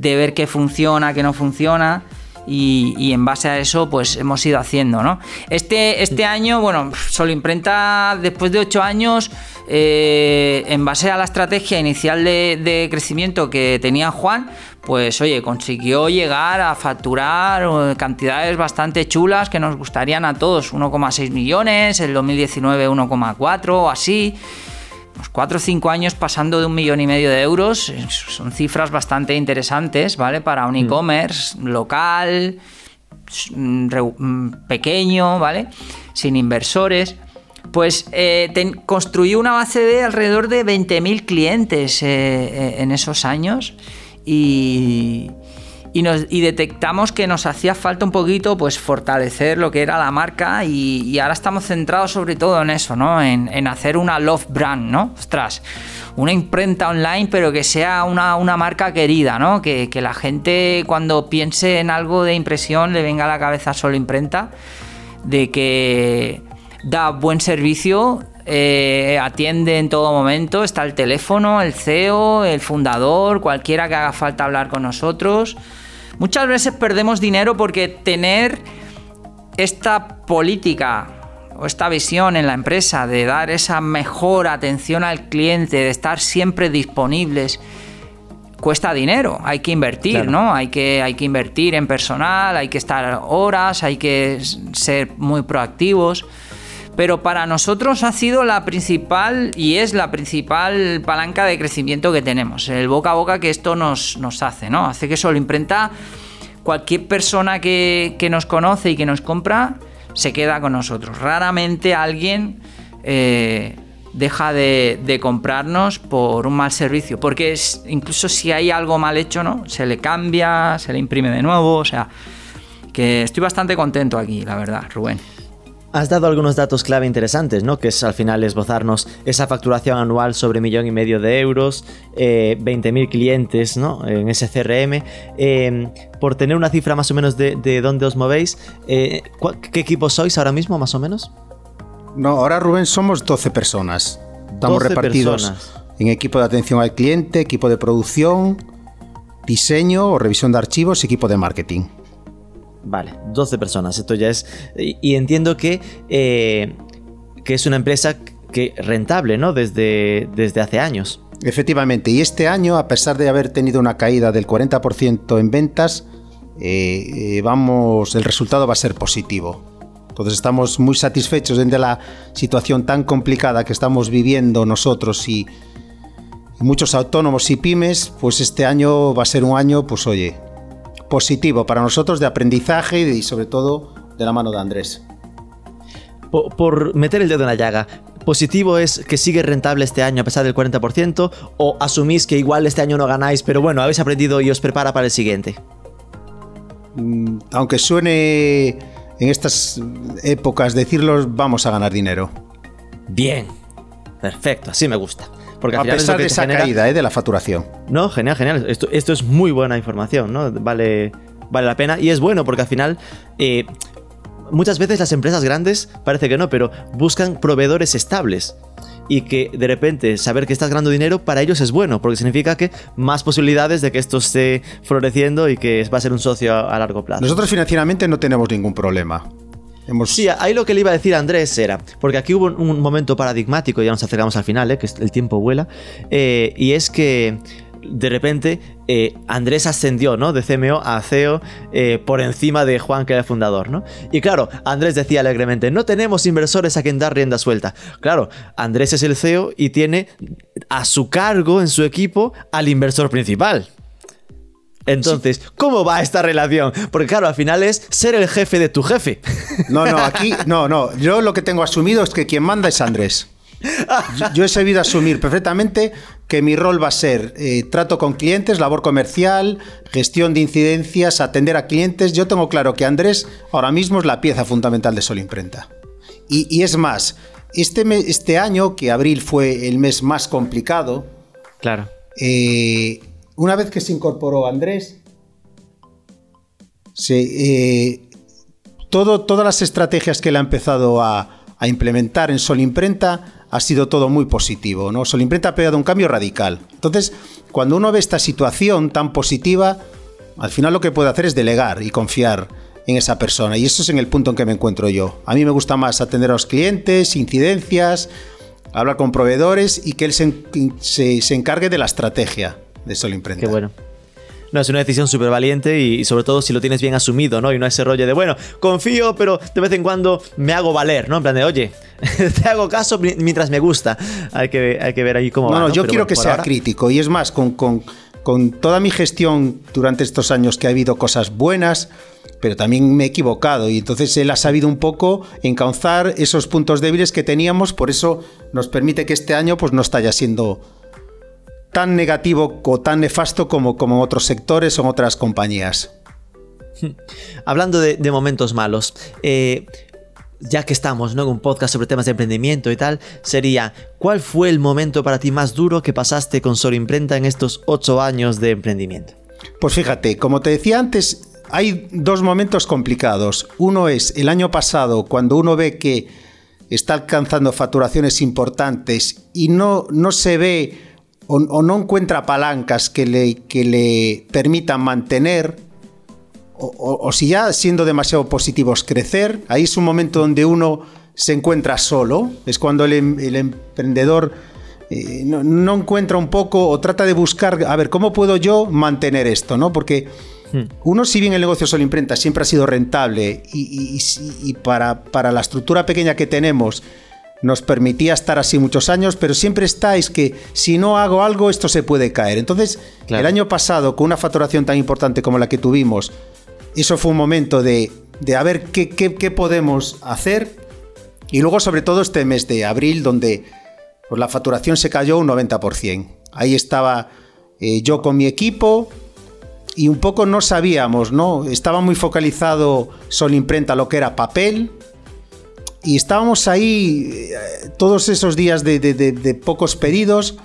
de ver qué funciona, qué no funciona. Y, y, en base a eso pues hemos ido haciendo, ¿no? Este, este año, bueno, Solo Imprenta después de ocho años, eh, en base a la estrategia inicial de, de, crecimiento que tenía Juan, pues oye, consiguió llegar a facturar cantidades bastante chulas que nos gustarían a todos, 1,6 millones, el 2019 1,4 o así. 4 o 5 años pasando de un millón y medio de euros son cifras bastante interesantes, ¿vale? Para un e-commerce local, pequeño, ¿vale? Sin inversores. Pues eh, ten, construyó una base de alrededor de 20.000 clientes eh, en esos años y, y, detectamos que nos hacía falta un poquito pues fortalecer lo que era la marca y, ahora estamos centrados sobre todo en eso, ¿no? En, en, hacer una love brand, ¿no? Ostras, una imprenta online pero que sea una, una marca querida, ¿no? Que, que, la gente cuando piense en algo de impresión le venga a la cabeza solo imprenta, de que da buen servicio eh, atiende en todo momento, está el teléfono, el CEO, el fundador, cualquiera que haga falta hablar con nosotros. Muchas veces perdemos dinero porque tener esta política o esta visión en la empresa de dar esa mejor atención al cliente, de estar siempre disponibles, cuesta dinero, hay que invertir, claro. ¿no? Hay que, hay que invertir en personal, hay que estar horas, hay que ser muy proactivos pero para nosotros ha sido la principal y es la principal palanca de crecimiento que tenemos, el boca a boca que esto nos, nos hace, ¿no? Hace que solo imprenta cualquier persona que, que, nos conoce y que nos compra se queda con nosotros. Raramente alguien eh, deja de, de, comprarnos por un mal servicio, porque es, incluso si hay algo mal hecho, ¿no? Se le cambia, se le imprime de nuevo, o sea, que estoy bastante contento aquí, la verdad, Rubén.
Has dado algunos datos clave interesantes, ¿no? Que es al final esbozarnos esa facturación anual sobre millón y medio de euros, eh, 20.000 clientes, ¿no? En ese CRM. Eh, por tener una cifra más o menos de, de dónde os movéis, eh, ¿qué equipo sois ahora mismo, más o menos?
No, ahora Rubén somos 12 personas. Estamos 12 repartidos personas. en equipo de atención al cliente, equipo de producción, diseño o revisión de archivos, equipo de marketing.
Vale, 12 personas. Esto ya es. Y, entiendo que, eh, que es una empresa que rentable, ¿no? Desde, desde hace años.
Efectivamente, y este año, a pesar de haber tenido una caída del 40% en ventas, eh, eh, vamos, el resultado va a ser positivo. Entonces estamos muy satisfechos de la situación tan complicada que estamos viviendo nosotros y muchos autónomos y pymes, pues este año va a ser un año, pues oye, positivo para nosotros de aprendizaje y sobre todo de la mano de Andrés.
Por, por, meter el dedo en la llaga, ¿positivo es que sigue rentable este año a pesar del 40%? ¿O asumís que igual este año no ganáis, pero bueno, habéis aprendido y os prepara para el siguiente?
Mm, aunque suene en estas épocas decirlo, vamos a ganar dinero.
Bien, perfecto, así me gusta.
Porque a pesar de esa genera... caída ¿eh? de la facturación.
No, genial, genial. Esto, esto, es muy buena información, ¿no? Vale, vale la pena. Y es bueno porque al final. Eh, muchas veces las empresas grandes, parece que no, pero buscan proveedores estables y que de repente saber que estás ganando dinero para ellos es bueno, porque significa que más posibilidades de que esto esté floreciendo y que va a ser un socio a, largo plazo.
Nosotros financieramente no tenemos ningún problema.
Sí, ahí lo que le iba a decir a Andrés era, porque aquí hubo un momento paradigmático, ya nos acercamos al final, ¿eh? que el tiempo vuela, eh, y es que de repente eh, Andrés ascendió, ¿no? De CMO a CEO eh, por encima de Juan, que era el fundador, ¿no? Y claro, Andrés decía alegremente, no tenemos inversores a quien dar rienda suelta. Claro, Andrés es el CEO y tiene a su cargo en su equipo al inversor principal. Entonces, ¿cómo va esta relación? Porque claro, al final es ser el jefe de tu jefe.
No, no, aquí, no, no. Yo lo que tengo asumido es que quien manda es Andrés. Yo he sabido asumir perfectamente que mi rol va a ser eh, trato con clientes, labor comercial, gestión de incidencias, atender a clientes. Yo tengo claro que Andrés ahora mismo es la pieza fundamental de Sol Imprenta. Y, es más, este, este año, que abril fue el mes más complicado,
claro.
Eh, una vez que se incorporó Andrés, eh, todas las estrategias que él ha empezado a, implementar en Sol Imprenta ha sido todo muy positivo. ¿no? Solimprenta ha pegado un cambio radical. Entonces, cuando uno ve esta situación tan positiva, al final lo que puede hacer es delegar y confiar en esa persona. Y eso es en el punto en que me encuentro yo. A mí me gusta más atender a los clientes, incidencias, hablar con proveedores y que él se, encargue de la estrategia de Solimprenta.
Qué bueno. No, es una decisión súper valiente y, sobre todo si lo tienes bien asumido, ¿no? Y no ese rollo de, bueno, confío, pero de vez en cuando me hago valer, ¿no? En plan de, oye, te hago caso mientras me gusta. Hay que, hay que ver ahí cómo
no,
va.
No, yo quiero que sea crítico y es más, con, con, con toda mi gestión durante estos años que ha habido cosas buenas, pero también me he equivocado y entonces él ha sabido un poco encauzar esos puntos débiles que teníamos, por eso nos permite que este año pues no está ya siendo tan negativo o tan nefasto como, como en otros sectores o en otras compañías.
Hablando de, momentos malos, eh, ya que estamos ¿no? en un podcast sobre temas de emprendimiento y tal, sería, ¿cuál fue el momento para ti más duro que pasaste con Solo Imprenta en estos ocho años de emprendimiento?
Pues fíjate, como te decía antes, hay dos momentos complicados. Uno es el año pasado, cuando uno ve que está alcanzando facturaciones importantes y no, no se ve o, no encuentra palancas que le, que le permitan mantener, o, si ya siendo demasiado positivos crecer, ahí es un momento donde uno se encuentra solo, es cuando el, em, emprendedor eh, no, encuentra un poco o trata de buscar, a ver, ¿cómo puedo yo mantener esto? ¿no? Porque hmm. uno, si bien el negocio solo imprenta siempre ha sido rentable y, y para, para la estructura pequeña que tenemos, nos permitía estar así muchos años, pero siempre estáis que si no hago algo esto se puede caer. Entonces, el año pasado, con una facturación tan importante como la que tuvimos, eso fue un momento de, de a ver qué, qué, podemos hacer. Y luego, sobre todo, este mes de abril, donde pues, la facturación se cayó un 90%. Ahí estaba eh, yo con mi equipo y un poco no sabíamos, ¿no? Estaba muy focalizado Sol Imprenta lo que era papel, y estábamos ahí eh, todos esos días de, pocos pedidos.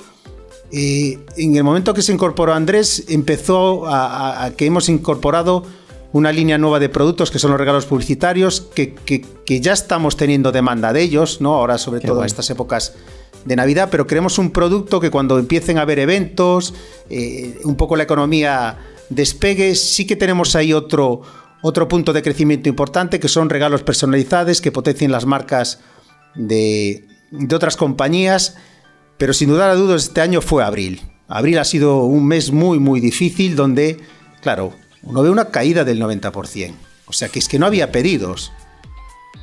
En el momento que se incorporó Andrés, empezó a, que hemos incorporado una línea nueva de productos que son los regalos publicitarios, que, ya estamos teniendo demanda de ellos, ¿no? Ahora, sobre todo en estas épocas de Navidad, pero queremos un producto que cuando empiecen a haber eventos, eh, un poco la economía despegue, sí que tenemos ahí otro, otro punto de crecimiento importante que son regalos personalizados que potencien las marcas de, otras compañías, pero sin duda a dudas este año fue abril. Abril ha sido un mes muy muy difícil donde, claro, uno ve una caída del 90%. O sea que es que no había pedidos.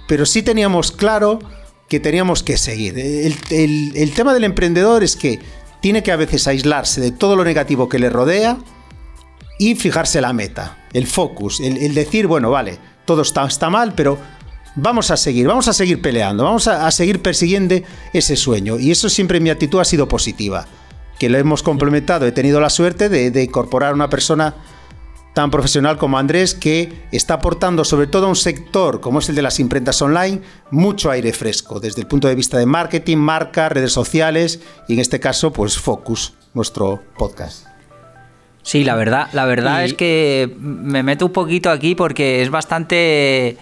Pero sí teníamos claro que teníamos que seguir. El tema del emprendedor es que tiene que a veces aislarse de todo lo negativo que le rodea y fijarse la meta, el focus, el, decir, bueno, vale, todo está, está, mal, pero vamos a seguir, vamos a seguir peleando, vamos a, seguir persiguiendo ese sueño. Y eso siempre mi actitud ha sido positiva, que lo hemos complementado, he tenido la suerte de, de incorporar a una persona tan profesional como Andrés que está aportando sobre todo a un sector como es el de las imprentas online mucho aire fresco desde el punto de vista de marketing, marca, redes sociales y en este caso pues Focus, nuestro podcast.
Sí, la verdad, la verdad es que me meto un poquito aquí porque es bastante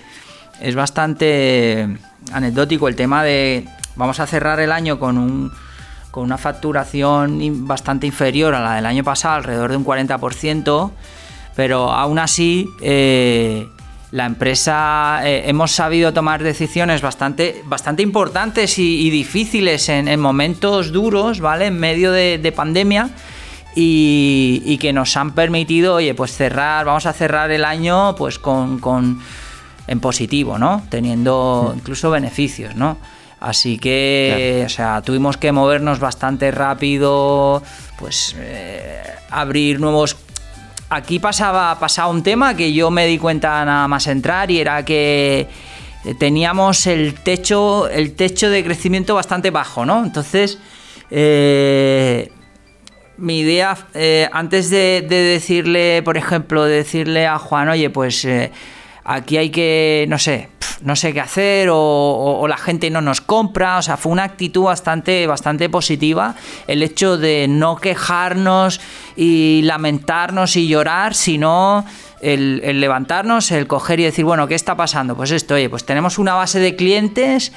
es bastante anecdótico el tema de vamos a cerrar el año con un con una facturación bastante inferior a la del año pasado, alrededor de un 40%, pero aún así eh, la empresa eh, hemos sabido tomar decisiones bastante, bastante importantes y, difíciles en, momentos duros, ¿vale? En medio de, pandemia. Y, que nos han permitido, oye, pues cerrar, vamos a cerrar el año pues con, con en positivo, ¿no? Teniendo incluso beneficios, ¿no? Así que, o sea, tuvimos que movernos bastante rápido, pues eh, abrir nuevos... Aquí pasaba, pasaba un tema que yo me di cuenta nada más entrar y era que teníamos el techo, el techo de crecimiento bastante bajo, ¿no? Entonces, eh, mi idea, eh, antes de, decirle, por ejemplo, decirle a Juan, oye, pues aquí hay que, no sé, no sé qué hacer o, la gente no nos compra. O sea, fue una actitud bastante, bastante positiva el hecho de no quejarnos y lamentarnos y llorar, sino el, el levantarnos, el coger y decir, bueno, ¿qué está pasando? Pues esto, oye, pues tenemos una base de clientes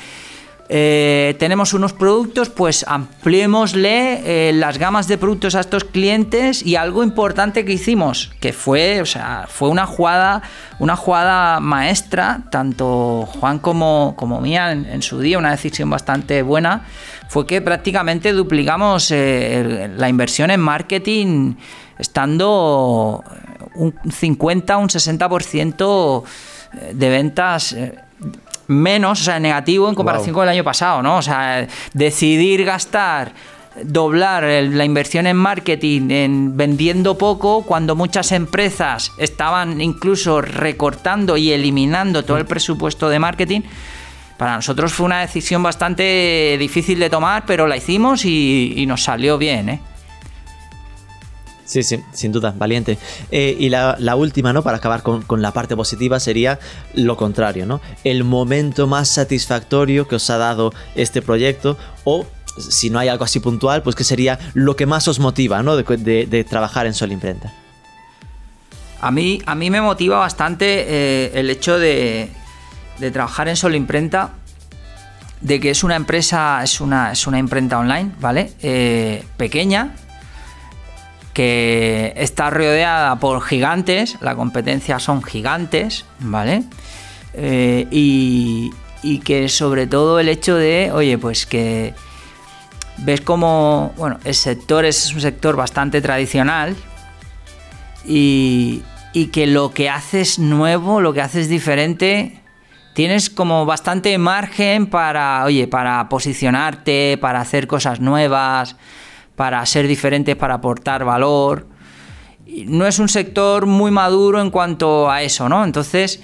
eh, tenemos unos productos, pues ampliémosle eh, las gamas de productos a estos clientes y algo importante que hicimos, que fue, o sea, fue una jugada, una jugada maestra, tanto Juan como, como mía en, su día, una decisión bastante buena, fue que prácticamente duplicamos eh, la inversión en marketing estando un 50, un 60% de ventas menos, o sea, negativo en comparación con el año pasado, ¿no? O sea, decidir gastar doblar la inversión en marketing en vendiendo poco cuando muchas empresas estaban incluso recortando y eliminando todo el presupuesto de marketing para nosotros fue una decisión bastante difícil de tomar pero la hicimos y, y nos salió bien ¿eh?
Sí, sí, sin duda, valiente. Eh, y la, última, ¿no? Para acabar con, la parte positiva sería lo contrario, ¿no? El momento más satisfactorio que os ha dado este proyecto o si no hay algo así puntual, pues que sería lo que más os motiva, ¿no? De, trabajar en Sol Imprenta.
A mí, a mí me motiva bastante eh, el hecho de, trabajar en Sol Imprenta, de que es una empresa, es una, imprenta online, ¿vale? Eh, pequeña, que está rodeada por gigantes, la competencia son gigantes, ¿vale? Eh, y, que sobre todo el hecho de, oye, pues que ves como, bueno, el sector es un sector bastante tradicional y, y que lo que haces nuevo, lo que haces diferente, tienes como bastante margen para, oye, para posicionarte, para hacer cosas nuevas para ser diferentes, para aportar valor. No es un sector muy maduro en cuanto a eso, ¿no? Entonces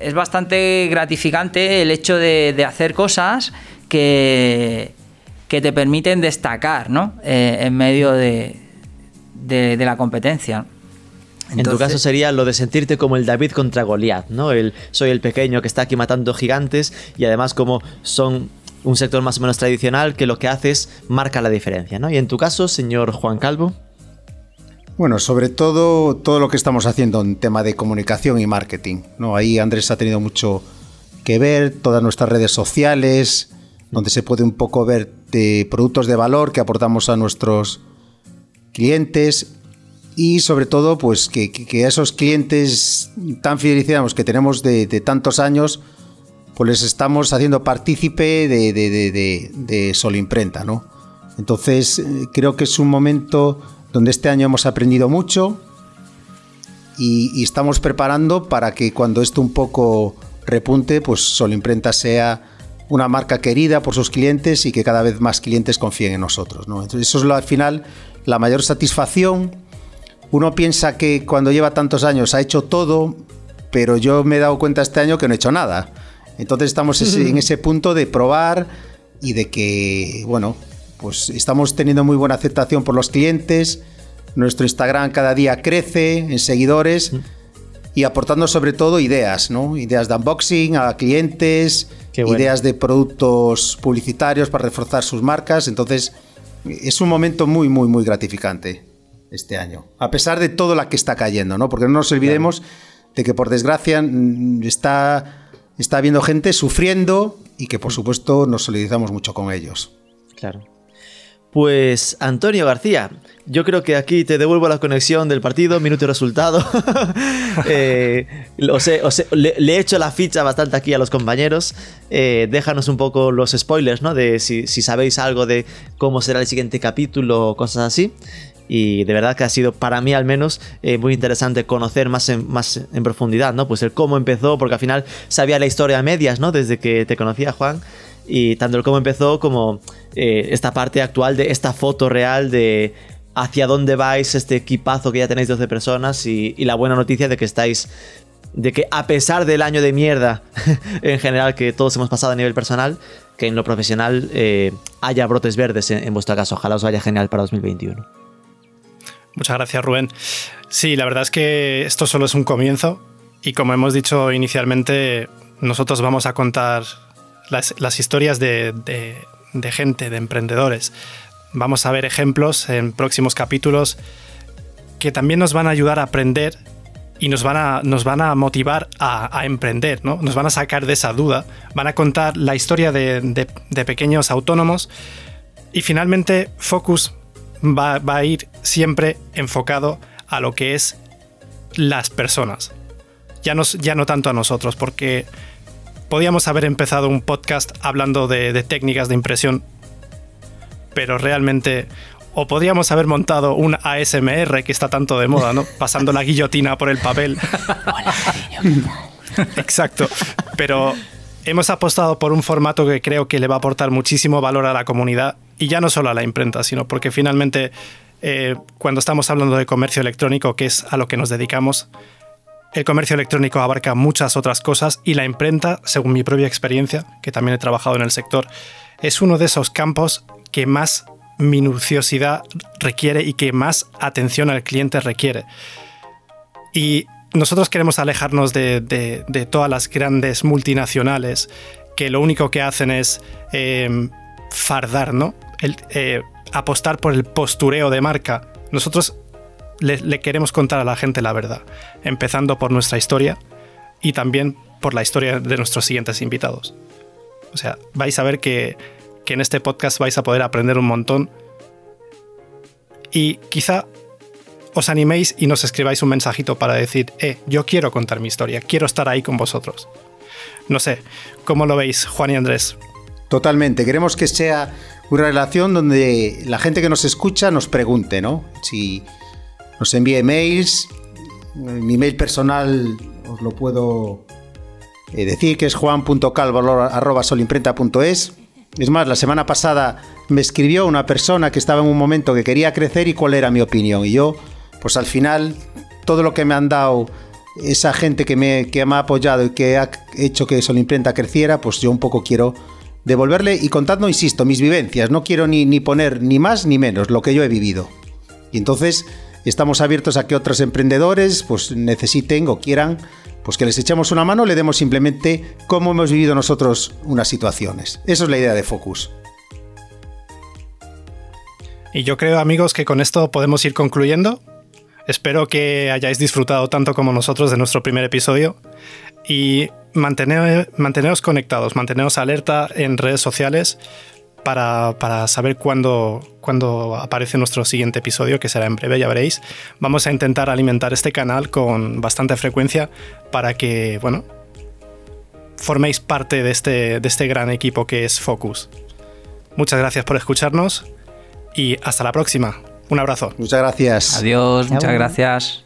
es bastante gratificante el hecho de, hacer cosas que, que, te permiten destacar, ¿no? Eh, en medio de, de, la competencia.
en tu caso sería lo de sentirte como el David contra Goliat, ¿no? El soy el pequeño que está aquí matando gigantes y además como son un sector más o menos tradicional que lo que hace es marca la diferencia, ¿no? Y en tu caso, señor Juan Calvo.
Bueno, sobre todo todo lo que estamos haciendo en tema de comunicación y marketing, ¿no? Ahí Andrés ha tenido mucho que ver, todas nuestras redes sociales, donde se puede un poco ver de productos de valor que aportamos a nuestros clientes y sobre todo pues que, esos clientes tan fidelizados que tenemos de tantos años pues les estamos haciendo partícipe de, de, de, Sol Imprenta, ¿no? Entonces eh, creo que es un momento donde este año hemos aprendido mucho y, estamos preparando para que cuando esto un poco repunte, pues Sol Imprenta sea una marca querida por sus clientes y que cada vez más clientes confíen en nosotros. ¿no? Entonces eso es lo, al final la mayor satisfacción. Uno piensa que cuando lleva tantos años ha hecho todo, pero yo me he dado cuenta este año que no he hecho nada. Entonces estamos en ese punto de probar y de que, bueno, pues estamos teniendo muy buena aceptación por los clientes. Nuestro Instagram cada día crece en seguidores y aportando sobre todo ideas, ¿no? Ideas de unboxing a clientes, ideas de productos publicitarios para reforzar sus marcas. Entonces, es un momento muy, muy, muy gratificante este año. A pesar de todo la que está cayendo, ¿no? Porque no nos olvidemos de que por desgracia está está habiendo gente sufriendo y que por supuesto nos solidarizamos mucho con ellos.
Claro. Pues Antonio García, yo creo que aquí te devuelvo la conexión del partido, minuto y resultado. eh, le, he hecho la ficha bastante aquí a los compañeros. Eh, déjanos un poco los spoilers, ¿no? De si, sabéis algo de cómo será el siguiente capítulo o cosas así. Y de verdad que ha sido para mí al menos eh, muy interesante conocer más en, más en profundidad, ¿no? Pues el cómo empezó, porque al final sabía la historia a medias, ¿no? Desde que te conocía, Juan y tanto el cómo empezó como eh, esta parte actual de esta foto real de hacia dónde vais este equipazo que ya tenéis 12 personas y, la buena noticia de que estáis de que a pesar del año de mierda en general que todos hemos pasado a nivel personal, que en lo profesional eh, haya brotes verdes en, en, vuestro caso. Ojalá os vaya genial para 2021.
Muchas gracias, Rubén. Sí, la verdad es que esto solo es un comienzo y como hemos dicho inicialmente, nosotros vamos a contar las, historias de, gente, de emprendedores. Vamos a ver ejemplos en próximos capítulos que también nos van a ayudar a aprender y nos van a, nos van a motivar a, emprender, ¿no? Nos van a sacar de esa duda, van a contar la historia de, pequeños autónomos y finalmente Focus va, va, a ir siempre enfocado a lo que es las personas. Ya, nos, ya no tanto a nosotros, porque podíamos haber empezado un podcast hablando de, técnicas de impresión, pero realmente o podríamos haber montado un ASMR que está tanto de moda, ¿no? Pasando la guillotina por el papel. Exacto. Pero hemos apostado por un formato que creo que le va a aportar muchísimo valor a la comunidad y ya no solo a la imprenta, sino porque finalmente eh, cuando estamos hablando de comercio electrónico, que es a lo que nos dedicamos, el comercio electrónico abarca muchas otras cosas y la imprenta, según mi propia experiencia, que también he trabajado en el sector, es uno de esos campos que más minuciosidad requiere y que más atención al cliente requiere. Y nosotros queremos alejarnos de, todas las grandes multinacionales que lo único que hacen es em, fardar, ¿no? Eh, apostar por el postureo de marca. Nosotros le, queremos contar a la gente la verdad, empezando por nuestra historia y también por la historia de nuestros siguientes invitados. O sea, vais a ver que, que en este podcast vais a poder aprender un montón y quizá os animéis y nos escribáis un mensajito para decir, eh, yo quiero contar mi historia, quiero estar ahí con vosotros. No sé, ¿cómo lo veis, Juan y Andrés?
Totalmente, queremos que sea una relación donde la gente que nos escucha nos pregunte, ¿no? Si nos envíe mails. Mi mail personal os lo puedo eh, decir que es juan.calvo.solimprenta.es. Es más, la semana pasada me escribió una persona que estaba en un momento que quería crecer y cuál era mi opinión. Y yo, pues al final, todo lo que me han dado esa gente que me, que me ha apoyado y que ha hecho que Solimprenta creciera, pues yo un poco quiero devolverle y contando, insisto, mis vivencias. No quiero ni, ni poner ni más ni menos lo que yo he vivido. Y entonces Estamos abiertos a que otros emprendedores pues, necesiten o quieran pues que les echemos una mano, le demos simplemente cómo hemos vivido nosotros unas situaciones. Eso es la idea de Focus.
Y yo creo, amigos, que con esto podemos ir concluyendo. Espero que hayáis disfrutado tanto como nosotros de nuestro primer episodio. Y manteneros conectados, manteneros alerta en redes sociales para, saber cuándo, cuándo, aparece nuestro siguiente episodio, que será en breve, ya veréis. Vamos a intentar alimentar este canal con bastante frecuencia para que, bueno, forméis parte de este, de este gran equipo que es Focus. Muchas gracias por escucharnos y hasta la próxima. Un abrazo.
Muchas gracias.
Adiós, muchas gracias.